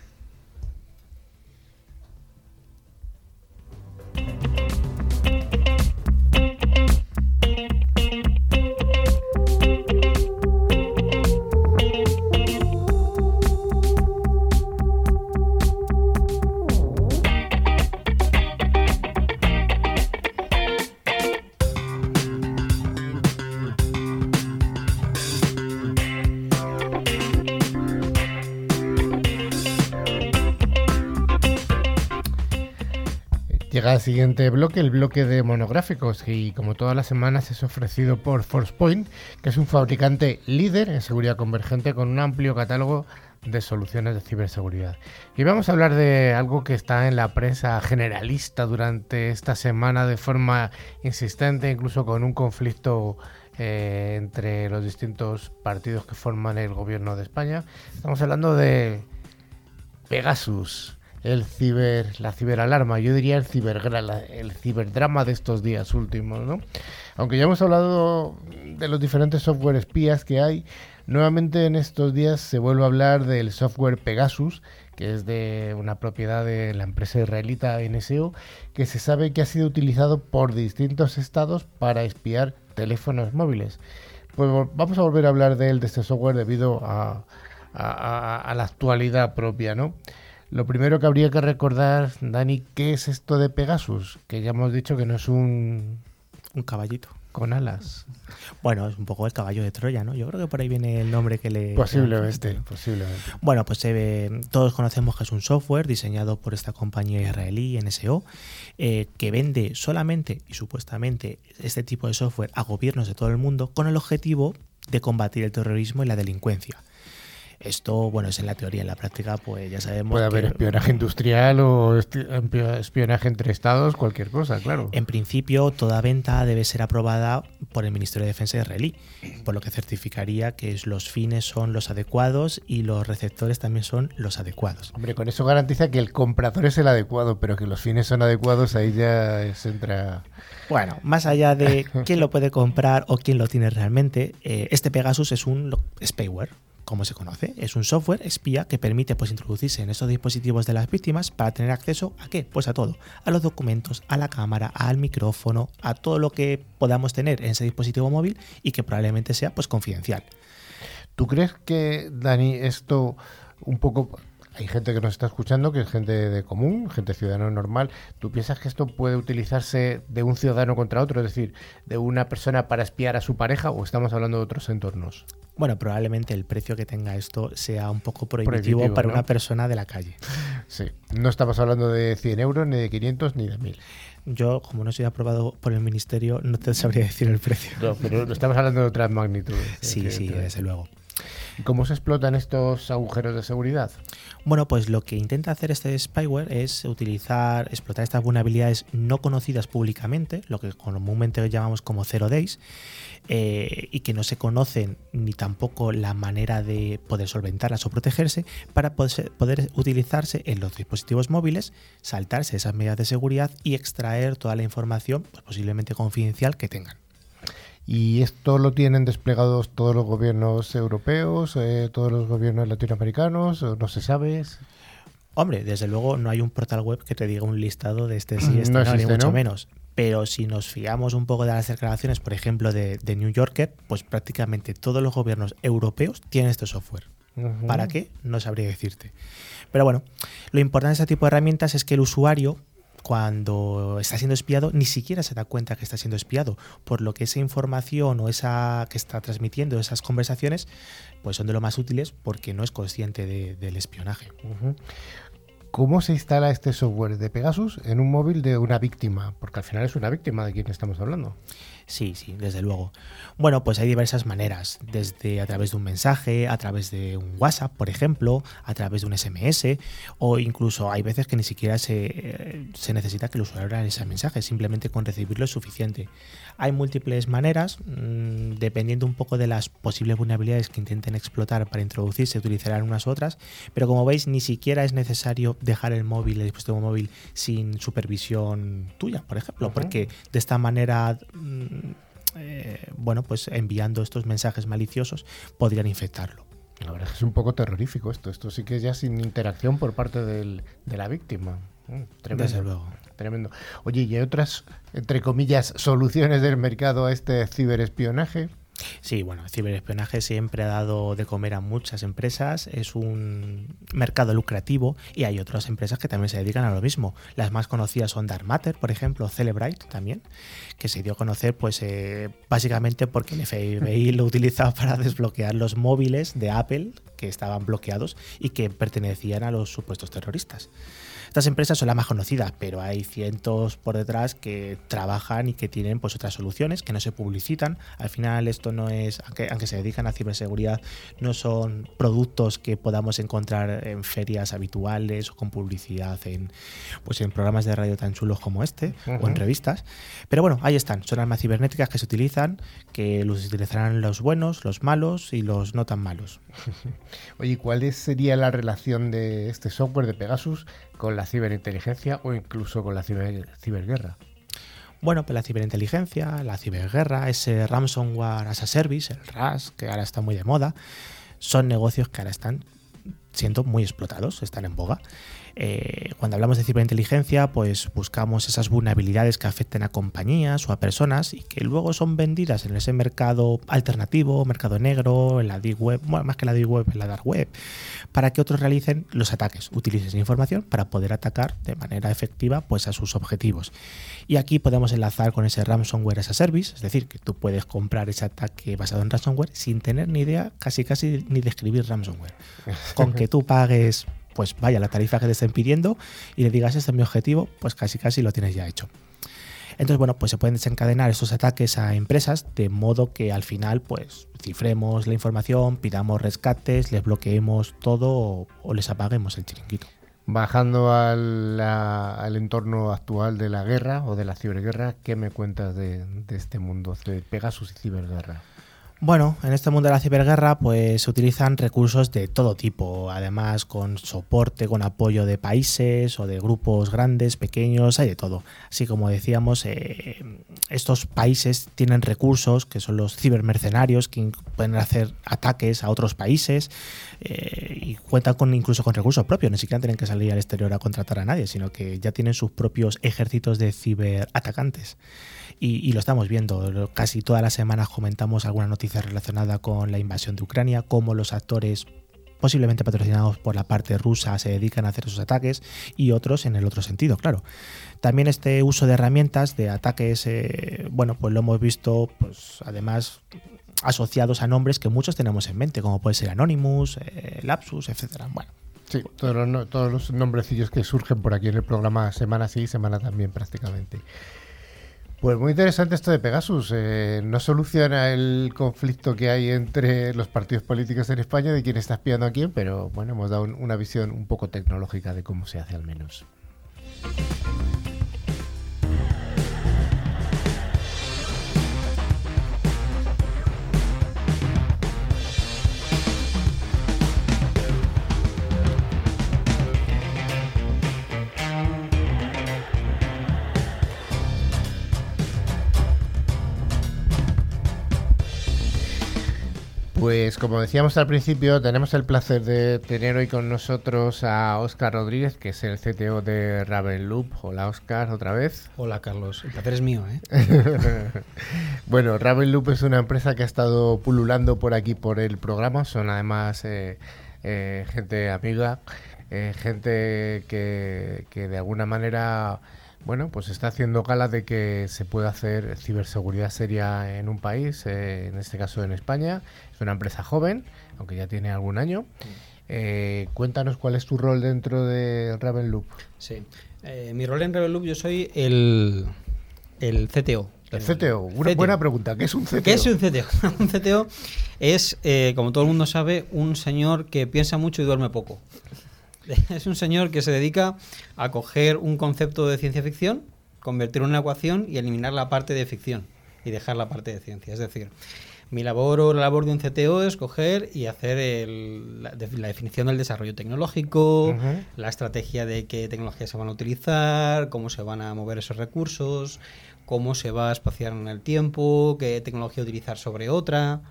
siguiente bloque, el bloque de monográficos, y como todas las semanas es ofrecido por ForcePoint, que es un fabricante líder en seguridad convergente con un amplio catálogo de soluciones de ciberseguridad. Y vamos a hablar de algo que está en la prensa generalista durante esta semana de forma insistente, incluso con un conflicto eh, entre los distintos partidos que forman el gobierno de España. Estamos hablando de Pegasus, el ciber, la ciberalarma, yo diría el, cibergra- la- el ciberdrama de estos días últimos, ¿no? Aunque ya hemos hablado de los diferentes software espías que hay, nuevamente en estos días se vuelve a hablar del software Pegasus, que es de una propiedad de la empresa israelita NSO, que se sabe que ha sido utilizado por distintos estados para espiar teléfonos móviles. Pues vamos a volver a hablar de él, de este software, debido a- a- a la actualidad propia, ¿no? Lo primero que habría que recordar, Dani, ¿qué es esto de Pegasus? Que ya hemos dicho que no es un Un caballito. con alas. Bueno, es un poco el caballo de Troya, ¿no? Yo creo que por ahí viene el nombre que le... Posiblemente, posiblemente. Bueno, pues eh, todos conocemos que es un software diseñado por esta compañía israelí, NSO, eh, que vende solamente y supuestamente este tipo de software a gobiernos de todo el mundo con el objetivo de combatir el terrorismo y la delincuencia. Esto, bueno, es en la teoría, en la práctica, pues ya sabemos Puede haber que- espionaje industrial o espionaje entre estados, cualquier cosa, claro. En principio, toda venta debe ser aprobada por el Ministerio de Defensa israelí, por lo que certificaría que los fines son los adecuados y los receptores también son los adecuados. Hombre, con eso garantiza que el comprador es el adecuado, pero que los fines son adecuados, ahí ya se entra... Bueno, más allá de quién lo puede comprar o quién lo tiene realmente, eh, este Pegasus es un spyware, como se conoce. Es un software espía que permite pues, introducirse en esos dispositivos de las víctimas para tener acceso a qué? Pues a todo. A los documentos, a la cámara, al micrófono, a todo lo que podamos tener en ese dispositivo móvil y que probablemente sea pues confidencial. ¿Tú crees que, Dani, esto un poco... Hay gente que nos está escuchando, que es gente de común, gente ciudadano normal. ¿Tú piensas que esto puede utilizarse de un ciudadano contra otro? Es decir, de una persona para espiar a su pareja o estamos hablando de otros entornos? Bueno, probablemente el precio que tenga esto sea un poco prohibitivo, Prohibitivo, para ¿no? una persona de la calle. Sí. No estamos hablando de 100 euros, ni de 500, ni de 1000. Yo, como no soy aprobado por el ministerio, no te sabría decir el precio. No, pero no estamos hablando de otras magnitudes. Sí, sí, desde luego. ¿Y ¿Cómo se explotan estos agujeros de seguridad? Bueno, pues lo que intenta hacer este spyware es utilizar, explotar estas vulnerabilidades no conocidas públicamente, lo que comúnmente llamamos como zero days, eh, y que no se conocen ni tampoco la manera de poder solventarlas o protegerse, para poder, poder utilizarse en los dispositivos móviles, saltarse esas medidas de seguridad y extraer toda la información, pues posiblemente confidencial, que tengan. ¿Y esto lo tienen desplegados todos los gobiernos europeos, eh, todos los gobiernos latinoamericanos? ¿O ¿No se sabe? Hombre, desde luego no hay un portal web que te diga un listado de este sí, este No no, existe, ni mucho ¿no? menos. Pero si nos fiamos un poco de las declaraciones, por ejemplo, de, de New Yorker, pues prácticamente todos los gobiernos europeos tienen este software. ¿Para qué? No sabría decirte. Pero bueno, lo importante de este tipo de herramientas es que el usuario, cuando está siendo espiado, ni siquiera se da cuenta que está siendo espiado, por lo que esa información o esa que está transmitiendo, esas conversaciones, pues son de lo más útiles porque no es consciente de- del espionaje. ¿Cómo se instala este software de Pegasus en un móvil de una víctima? Porque al final es una víctima de quien estamos hablando. Sí, sí, desde luego. Bueno, pues hay diversas maneras, desde a través de un mensaje, a través de un WhatsApp, por ejemplo, a través de un SMS, o incluso hay veces que ni siquiera se, se necesita que el usuario lea ese mensaje, simplemente con recibirlo es suficiente. Hay múltiples maneras, mmm, dependiendo un poco de las posibles vulnerabilidades que intenten explotar para introducirse, utilizarán unas u otras, pero como veis, ni siquiera es necesario dejar el móvil, el dispositivo móvil, sin supervisión tuya, por ejemplo, uh -huh. porque de esta manera. Mmm, eh, bueno, pues enviando estos mensajes maliciosos podrían infectarlo. La verdad es que es un poco terrorífico esto. Esto sí que es ya sin interacción por parte del, de la víctima. Mm, tremendo. Desde luego. Tremendo. Oye, ¿y hay otras, entre comillas, soluciones del mercado a este ciberespionaje? Sí, bueno, el ciberespionaje siempre ha dado de comer a muchas empresas, es un mercado lucrativo y hay otras empresas que también se dedican a lo mismo. Las más conocidas son Dark Matter, por ejemplo, Celebrite también, que se dio a conocer pues eh, básicamente porque el FBI lo utilizaba para desbloquear los móviles de Apple que estaban bloqueados y que pertenecían a los supuestos terroristas. Estas empresas son las más conocidas, pero hay cientos por detrás que trabajan y que tienen pues otras soluciones que no se publicitan. Al final esto no es, aunque, aunque se dedican a ciberseguridad, no son productos que podamos encontrar en ferias habituales o con publicidad en, pues en programas de radio tan chulos como este uh -huh. o en revistas. Pero bueno, ahí están, son armas cibernéticas que se utilizan, que los utilizarán los buenos, los malos y los no tan malos. Oye, ¿cuál sería la relación de este software de Pegasus con la ciberinteligencia o incluso con la ciber, ciberguerra? Bueno, pues la ciberinteligencia, la ciberguerra, ese ransomware as a service, el RAS, que ahora está muy de moda, son negocios que ahora están siendo muy explotados, están en boga. Eh, cuando hablamos de ciberinteligencia, pues buscamos esas vulnerabilidades que afecten a compañías o a personas y que luego son vendidas en ese mercado alternativo, mercado negro, en la deep web, bueno, más que la deep web, en la dark web, para que otros realicen los ataques, utilicen esa información para poder atacar de manera efectiva pues, a sus objetivos. Y aquí podemos enlazar con ese ransomware as a service, es decir, que tú puedes comprar ese ataque basado en ransomware sin tener ni idea, casi casi ni de escribir ransomware. Con que tú pagues pues vaya la tarifa que te estén pidiendo y le digas este es mi objetivo, pues casi casi lo tienes ya hecho. Entonces, bueno, pues se pueden desencadenar estos ataques a empresas de modo que al final, pues, cifremos la información, pidamos rescates, les bloqueemos todo o, les apaguemos el chiringuito. Bajando al, al, entorno actual de la guerra o de la ciberguerra, ¿qué me cuentas de, de este mundo de Pegasus y ciberguerra? Bueno, en este mundo de la ciberguerra pues se utilizan recursos de todo tipo, además con soporte, con apoyo de países o de grupos grandes, pequeños, hay de todo. Así como decíamos, eh, estos países tienen recursos que son los cibermercenarios que pueden hacer ataques a otros países eh, y cuentan con incluso con recursos propios, ni siquiera tienen que salir al exterior a contratar a nadie, sino que ya tienen sus propios ejércitos de ciberatacantes. Y, y, lo estamos viendo. Casi todas las semanas comentamos alguna noticia relacionada con la invasión de Ucrania, cómo los actores posiblemente patrocinados por la parte rusa se dedican a hacer esos ataques y otros en el otro sentido, claro. También este uso de herramientas de ataques, eh, bueno, pues lo hemos visto, pues además asociados a nombres que muchos tenemos en mente, como puede ser Anonymous, eh, Lapsus, etcétera. Bueno, Sí, todos los, todos los nombrecillos que surgen por aquí en el programa semana sí, semana también prácticamente. Pues muy interesante esto de Pegasus. Eh, no soluciona el conflicto que hay entre los partidos políticos en España de quién está espiando a quién, pero bueno, hemos dado un, una visión un poco tecnológica de cómo se hace al menos. Pues como decíamos al principio, tenemos el placer de tener hoy con nosotros a Óscar Rodríguez, que es el CTO de Ravenloop. Hola Óscar, otra vez. Hola Carlos, el placer es mío. ¿eh? bueno, Ravenloop es una empresa que ha estado pululando por aquí por el programa. Son además eh, eh, gente amiga, eh, gente que, que de alguna manera bueno, pues está haciendo gala de que se puede hacer ciberseguridad seria en un país, eh, en este caso en España. Es una empresa joven, aunque ya tiene algún año. Eh, cuéntanos cuál es tu rol dentro de Ravenloop. Sí. Eh, mi rol en Ravenloop yo soy el, el CTO. El CTO, una CTO. buena pregunta. ¿Qué es un CTO? ¿Qué es un CTO? un CTO es, eh, como todo el mundo sabe, un señor que piensa mucho y duerme poco. Es un señor que se dedica a coger un concepto de ciencia ficción, convertirlo en una ecuación y eliminar la parte de ficción y dejar la parte de ciencia. Es decir, mi labor o la labor de un CTO es coger y hacer el- la, de- la definición del desarrollo tecnológico, la estrategia de qué tecnologías se van a utilizar, cómo se van a mover esos recursos, cómo se va a espaciar en el tiempo, qué tecnología utilizar sobre otra.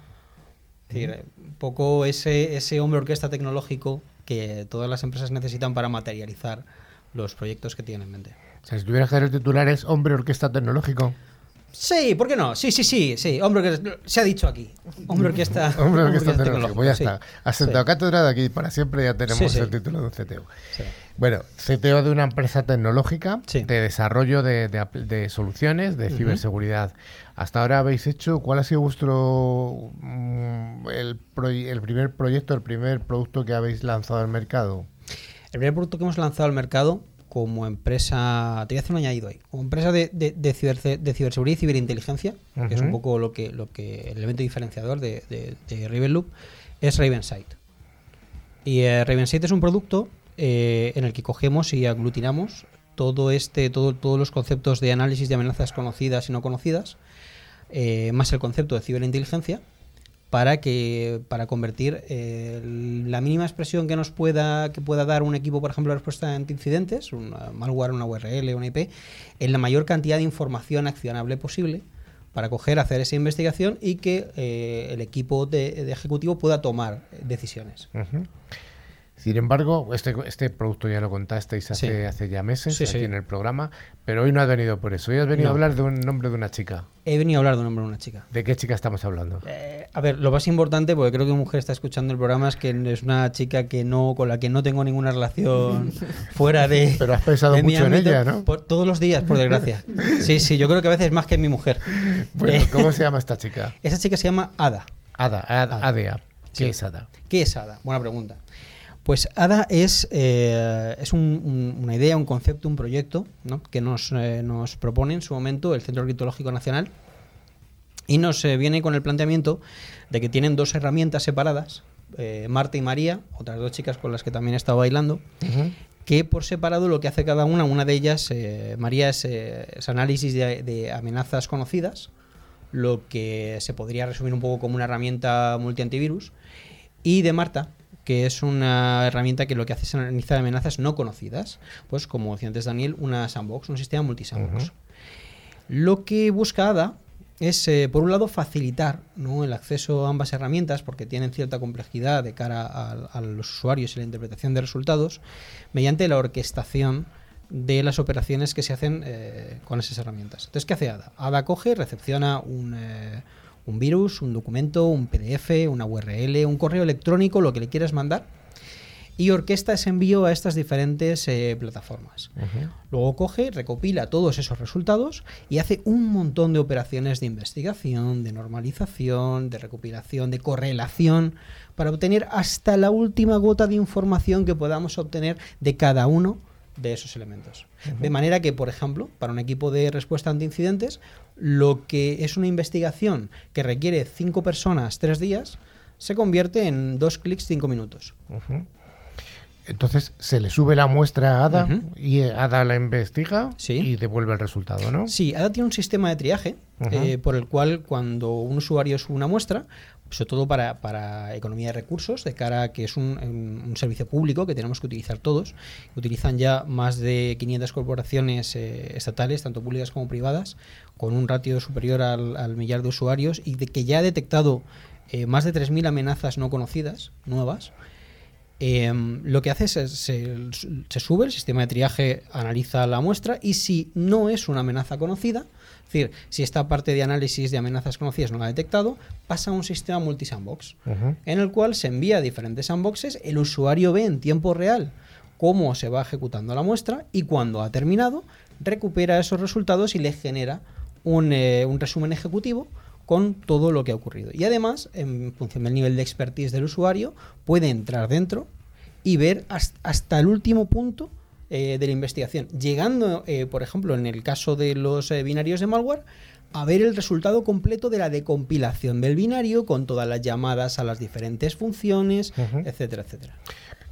Es decir, un poco ese, ese hombre orquesta tecnológico que todas las empresas necesitan para materializar los proyectos que tienen en mente. O sea, si tuvieras que hacer el titular es Hombre Orquesta Tecnológico. Sí, ¿por qué no? Sí, sí, sí, sí. Hombre orquesta, se ha dicho aquí. Hombre orquesta, Hombre Orquesta orquesta Tecnológico. Pues ya sí. está. Has sentado Sí. cátedra de aquí para siempre ya tenemos Sí, el título de un CTO. Bueno, CTO de una empresa tecnológica de desarrollo de, de apl- de soluciones de ciberseguridad. Hasta ahora habéis hecho, ¿cuál ha sido vuestro mm, el primer proyecto, el primer producto que habéis lanzado al mercado? El primer producto que hemos lanzado al mercado como empresa, te voy a hacer un añadido ahí, como empresa de, de, de ciberse- de ciberseguridad y ciberinteligencia, que es un poco lo que, lo que el elemento diferenciador de, de, de Ravenloop, es Ravensight. Y eh, Ravensight es un producto eh, en el que cogemos y aglutinamos todo este, todo, todos los conceptos de análisis de amenazas conocidas y no conocidas, eh, más el concepto de ciberinteligencia, para que para convertir eh, la mínima expresión que nos pueda que pueda dar un equipo por ejemplo de respuesta ante incidentes un malware una URL una IP en la mayor cantidad de información accionable posible para coger hacer esa investigación y que eh, el equipo de, de ejecutivo pueda tomar decisiones. Sin embargo, este, este producto ya lo contasteis hace, Sí. hace ya meses Sí, aquí sí. en el programa, pero hoy no has venido por eso. Hoy has venido a hablar de un nombre de una chica. he venido a hablar de un hombre de una chica ¿De qué chica estamos hablando? Eh, a ver, lo más importante, porque creo que mi mujer está escuchando el programa, es que es una chica que no, con la que no tengo ninguna relación fuera de. Pero has pensado mucho en ella, ¿no? por- todos los días, por desgracia. Sí, sí, yo creo que a veces más que en mi mujer. Bueno, Eh, ¿cómo se llama esta chica? Esa chica se llama Ada. Ada, Ada, Ada. ¿Qué es Ada? ¿Qué es ADA? Buena pregunta. Pues ADA es, eh, es un- un- una idea, un concepto, un proyecto ¿no? que nos, eh, nos propone en su momento el Centro Criptológico Nacional y nos eh, viene con el planteamiento de que tienen dos herramientas separadas, Marta y María, otras dos chicas con las que también he estado bailando, que por separado lo que hace cada una, una de ellas, María, es, es análisis de, de amenazas conocidas, lo que se podría resumir un poco como una herramienta multiantivirus, y de Marta, que es una herramienta que lo que hace es analizar amenazas no conocidas, pues como decía antes Daniel, una sandbox, un sistema multisandbox. Lo que busca ADA es, eh, por un lado, facilitar ¿no? el acceso a ambas herramientas porque tienen cierta complejidad de cara a, a los usuarios y la interpretación de resultados mediante la orquestación de las operaciones que se hacen eh, con esas herramientas. Entonces, ¿qué hace ADA? ADA coge, recepciona un, eh, un virus, un documento, un PDF, una URL, un correo electrónico, lo que le quieras mandar, y orquesta ese envío a estas diferentes eh, plataformas. Luego coge, recopila todos esos resultados y hace un montón de operaciones de investigación, de normalización, de recopilación, de correlación, para obtener hasta la última gota de información que podamos obtener de cada uno de esos elementos. De manera que, por ejemplo, para un equipo de respuesta ante incidentes, lo que es una investigación que requiere cinco personas tres días, se convierte en dos clics cinco minutos. Entonces se le sube la muestra a Ada y Ada la investiga Sí. y devuelve el resultado, ¿no? Sí, ADA tiene un sistema de triaje eh, por el cual cuando un usuario sube una muestra, sobre todo para, para economía de recursos, de cara a que es un, un- servicio público que tenemos que utilizar todos, utilizan ya más de 500 corporaciones eh, estatales, tanto públicas como privadas, con un ratio superior al, millar de usuarios y de que ya ha detectado eh, más de 3.000 amenazas no conocidas, nuevas, Em, lo que hace es, es- se, se sube, el sistema de triaje analiza la muestra y si no es una amenaza conocida, es decir, si esta parte de análisis de amenazas conocidas no la ha detectado, pasa a un sistema multisandbox, Ujú. en el cual se envía a diferentes sandboxes, el usuario ve en tiempo real cómo se va ejecutando la muestra y cuando ha terminado, recupera esos resultados y le genera un, eh, un resumen ejecutivo con todo lo que ha ocurrido. Y además, en función del nivel de expertise del usuario, puede entrar dentro y ver hasta el último punto eh, de la investigación, llegando, eh, por ejemplo, en el caso de los eh, binarios de malware, a ver el resultado completo de la decompilación del binario con todas las llamadas a las diferentes funciones, etcétera, etcétera.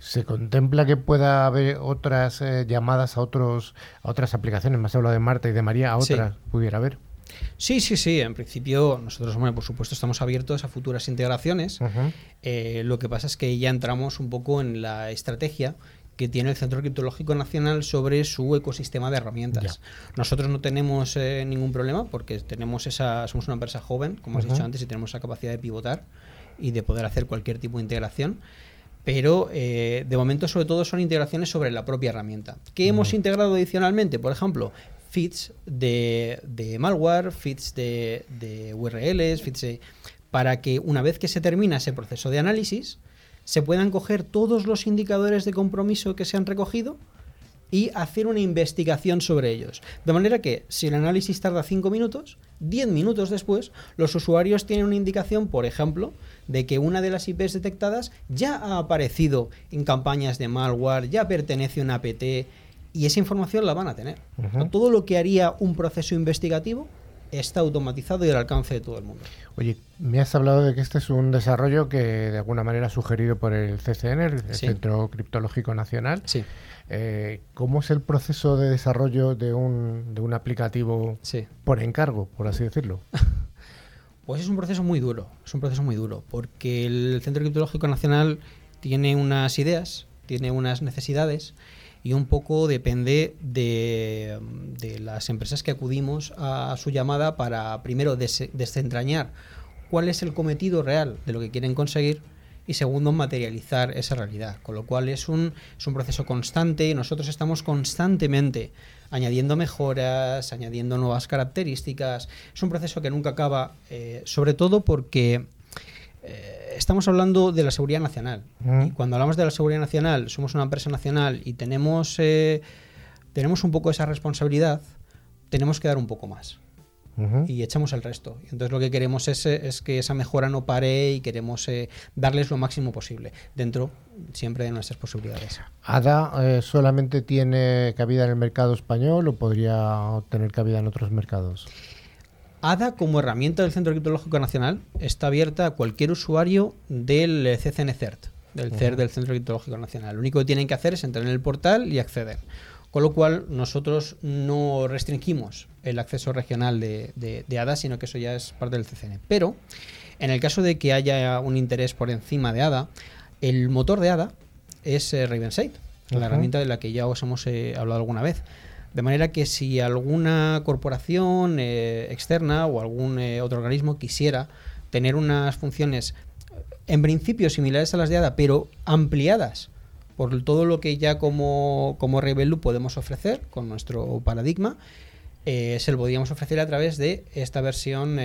¿Se contempla que pueda haber otras llamadas a otros a otras aplicaciones? Más hablo de Marta y de María, a otras pudiera haber. Sí, sí, sí. En principio, nosotros, bueno, por supuesto, estamos abiertos a futuras integraciones. lo que pasa es que ya entramos un poco en la estrategia que tiene el Centro Criptológico Nacional sobre su ecosistema de herramientas. Nosotros no tenemos eh, ningún problema porque tenemos esa, somos una empresa joven, como has dicho antes, y tenemos esa capacidad de pivotar y de poder hacer cualquier tipo de integración. Pero eh, de momento, sobre todo, son integraciones sobre la propia herramienta. ¿Qué hemos integrado adicionalmente? Por ejemplo, feeds de, malware, feeds de, de URLs, feeds para que una vez que se termina ese proceso de análisis, se puedan coger todos los indicadores de compromiso que se han recogido y hacer una investigación sobre ellos. De manera que si el análisis tarda 5 minutos, 10 minutos después, los usuarios tienen una indicación, por ejemplo, de que una de las IPs detectadas ya ha aparecido en campañas de malware, ya pertenece a una APT y esa información la van a tener. Todo lo que haría un proceso investigativo está automatizado y al alcance de todo el mundo. Oye, me has hablado de que este es un desarrollo que de alguna manera sugerido por el CCN, el Centro Criptológico Nacional. Sí. Eh, ¿Cómo es el proceso de desarrollo de un, de un aplicativo por encargo, por así decirlo? Pues es un proceso muy duro, es un proceso muy duro, porque el Centro Criptológico Nacional tiene unas ideas, tiene unas necesidades y un poco depende de, las empresas que acudimos a su llamada para primero desentrañar cuál es el cometido real de lo que quieren conseguir y segundo materializar esa realidad. Con lo cual es un, es un proceso constante y nosotros estamos constantemente añadiendo mejoras, añadiendo nuevas características. Es un proceso que nunca acaba, eh, sobre todo porque eh, estamos hablando de la seguridad nacional. Y cuando hablamos de la seguridad nacional, somos una empresa nacional y tenemos, eh, tenemos un poco esa responsabilidad, tenemos que dar un poco más. Y echamos el resto. Entonces lo que queremos es, eh, es que esa mejora no pare y queremos darles lo máximo posible, dentro siempre de nuestras posibilidades. ¿ADA solamente tiene cabida en el mercado español o podría tener cabida en otros mercados? ADA como herramienta del Centro Criptológico Nacional está abierta a cualquier usuario del CCN CERT, del CERT del Centro Criptológico Nacional. Lo único que tienen que hacer es entrar en el portal y acceder. Con lo cual nosotros no restringimos el acceso regional de, ADA, sino que eso ya es parte del CCN. Pero en el caso de que haya un interés por encima de ADA, el motor de ADA es eh, la herramienta de la que ya os hemos eh, hablado alguna vez. De manera que si alguna corporación eh, externa o algún eh, otro organismo quisiera tener unas funciones en principio similares a las de ADA, pero ampliadas por todo lo que ya como, como Rebelu podemos ofrecer con nuestro paradigma, eh, se lo podríamos ofrecer a través de esta versión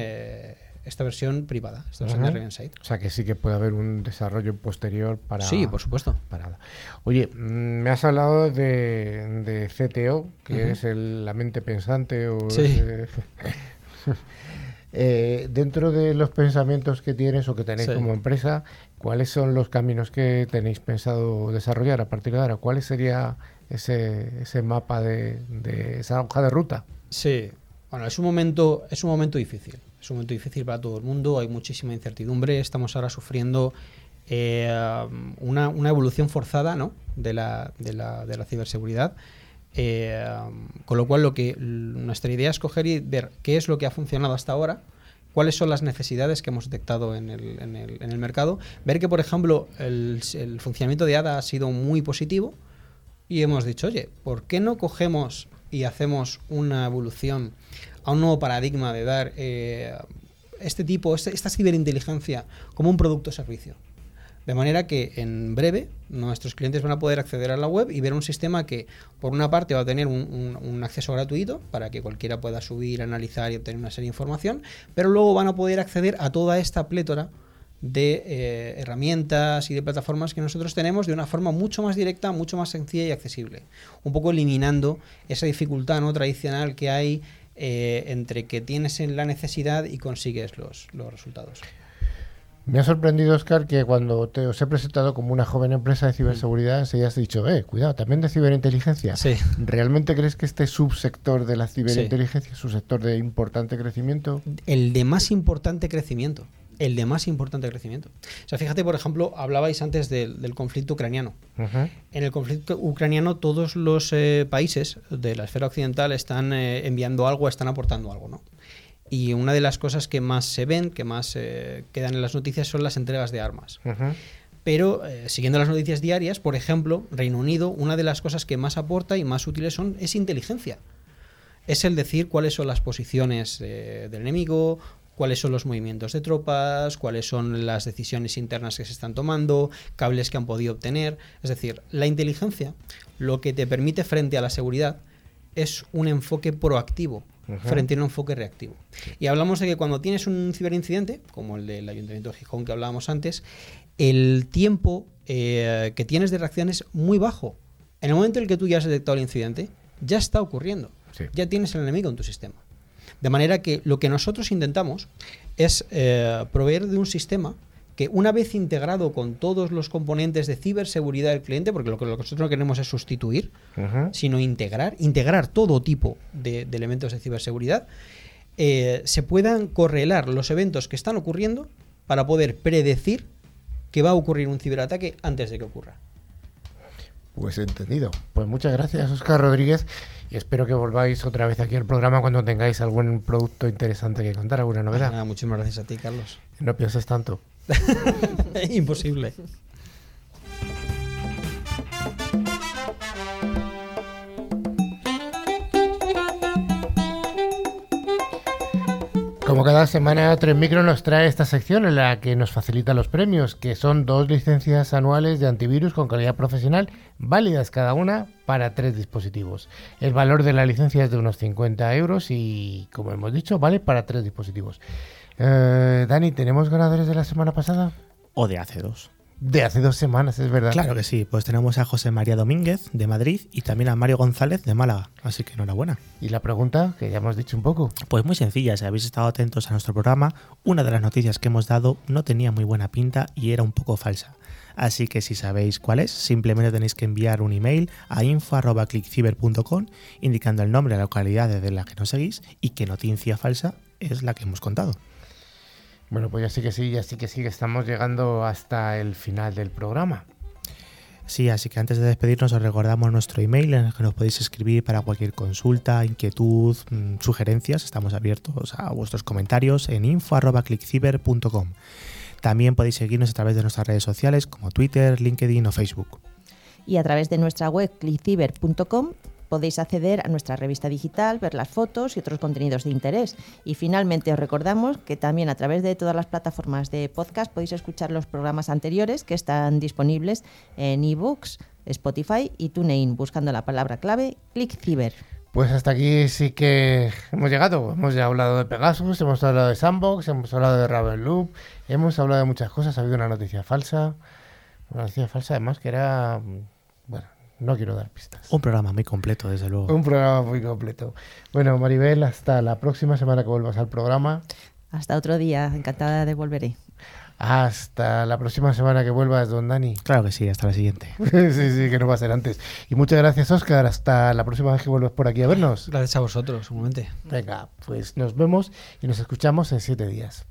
esta versión privada, esta versión de Riverside. O sea que sí que puede haber un desarrollo posterior para. Sí, por supuesto. Para... Oye, mm, me has hablado de, CTO, que es la mente pensante. O sí. Eh, dentro de los pensamientos que tienes o que tenéis como empresa, ¿cuáles son los caminos que tenéis pensado desarrollar a partir de ahora? ¿Cuál sería ese, ese mapa de, de esa hoja de ruta? Sí, bueno, es un momento, es un momento difícil. Es un momento difícil para todo el mundo, hay muchísima incertidumbre, estamos ahora sufriendo eh, una, evolución forzada ¿no? de, la, de, la, de la ciberseguridad. Eh, con lo cual, lo que nuestra idea es coger y ver qué es lo que ha funcionado hasta ahora, cuáles son las necesidades que hemos detectado en el, en el, mercado, ver que, por ejemplo, el, funcionamiento de ADA ha sido muy positivo y hemos dicho, oye, ¿por qué no cogemos y hacemos una evolución a un nuevo paradigma de dar eh, este tipo, este, esta ciberinteligencia como un producto o servicio. De manera que en breve nuestros clientes van a poder acceder a la web y ver un sistema que, por una parte, va a tener un, acceso gratuito para que cualquiera pueda subir, analizar y obtener una serie de información, pero luego van a poder acceder a toda esta plétora de eh, herramientas y de plataformas que nosotros tenemos de una forma mucho más directa, mucho más sencilla y accesible. Un poco eliminando esa dificultad no tradicional que hay eh, entre que tienes la necesidad y consigues los, los resultados. Me ha sorprendido, Oscar, que cuando te os he presentado como una joven empresa de ciberseguridad, se has dicho, eh, cuidado, también de ciberinteligencia. Sí. ¿Realmente crees que este subsector de la ciberinteligencia es un sector de importante crecimiento? El de más importante crecimiento. El de más importante crecimiento. O sea, fíjate, por ejemplo, hablabais antes del, del conflicto ucraniano. Ujú. En el conflicto ucraniano todos los eh, países de la esfera occidental están eh, enviando algo, están aportando algo, ¿no? Y una de las cosas que más se ven, que más eh, quedan en las noticias, son las entregas de armas. Ujú. Pero eh, siguiendo las noticias diarias, por ejemplo, Reino Unido, una de las cosas que más aporta y más útiles son es inteligencia. Es el decir cuáles son las posiciones eh, del enemigo, cuáles son los movimientos de tropas, cuáles son las decisiones internas que se están tomando, cables que han podido obtener. Es decir, la inteligencia lo que te permite frente a la seguridad es un enfoque proactivo frente a un enfoque reactivo. Y hablamos de que cuando tienes un ciberincidente, como el del Ayuntamiento de Gijón que hablábamos antes, el tiempo eh, que tienes de reacción es muy bajo. En el momento en el que tú ya has detectado el incidente, ya está ocurriendo. Sí. Ya tienes el enemigo en tu sistema. De manera que lo que nosotros intentamos es eh, proveer de un sistema que una vez integrado con todos los componentes de ciberseguridad del cliente, porque lo que lo que nosotros no queremos es sustituir, sino integrar, integrar todo tipo de, de elementos de ciberseguridad, eh, se puedan correlar los eventos que están ocurriendo para poder predecir que va a ocurrir un ciberataque antes de que ocurra. Pues entendido. Pues muchas gracias, Oscar Rodríguez. Y espero que volváis otra vez aquí al programa cuando tengáis algún producto interesante que contar, alguna novedad. Nada, muchísimas gracias a ti, Carlos. No pienses tanto. Imposible. Como cada semana, Tres Micro nos trae esta sección en la que nos facilita los premios, que son dos licencias anuales de antivirus con calidad profesional, válidas cada una para tres dispositivos. El valor de la licencia es de unos 50 euros y, como hemos dicho, vale para tres dispositivos. Eh, Dani, ¿tenemos ganadores de la semana pasada? O de hace dos. De hace dos semanas, es verdad. Claro que sí, pues tenemos a José María Domínguez de Madrid y también a Mario González de Málaga, así que enhorabuena. Y la pregunta, que ya hemos dicho un poco. Pues muy sencilla, si habéis estado atentos a nuestro programa, una de las noticias que hemos dado no tenía muy buena pinta y era un poco falsa. Así que si sabéis cuál es, simplemente tenéis que enviar un email a info.clickciber.com indicando el nombre de la localidad desde la que nos seguís y qué noticia falsa es la que hemos contado. Bueno, pues ya sí que sí, ya sí que sí, que estamos llegando hasta el final del programa. Sí, así que antes de despedirnos os recordamos nuestro email en el que nos podéis escribir para cualquier consulta, inquietud, mm, sugerencias. Estamos abiertos a vuestros comentarios en info.clickciber.com. También podéis seguirnos a través de nuestras redes sociales como Twitter, LinkedIn o Facebook. Y a través de nuestra web clickciber.com podéis acceder a nuestra revista digital, ver las fotos y otros contenidos de interés. Y finalmente os recordamos que también a través de todas las plataformas de podcast podéis escuchar los programas anteriores que están disponibles en ebooks, Spotify y TuneIn, buscando la palabra clave ClickCiber. Pues hasta aquí sí que hemos llegado. Hemos ya hablado de Pegasus, hemos hablado de Sandbox, hemos hablado de Ravenloop, hemos hablado de muchas cosas. Ha habido una noticia falsa. Una noticia falsa además que era... mm, Bueno, no quiero dar pistas. Un programa muy completo, desde luego. Un programa muy completo. Bueno, Maribel, hasta la próxima semana que vuelvas al programa. Hasta otro día, encantada de volveré. Hasta la próxima semana que vuelvas, don Dani. Claro que sí, hasta la siguiente. sí, sí, que no va a ser antes. Y muchas gracias, Oscar. Hasta la próxima vez que vuelvas por aquí a vernos. Gracias a vosotros, un momento. Venga, pues nos vemos y nos escuchamos en siete días.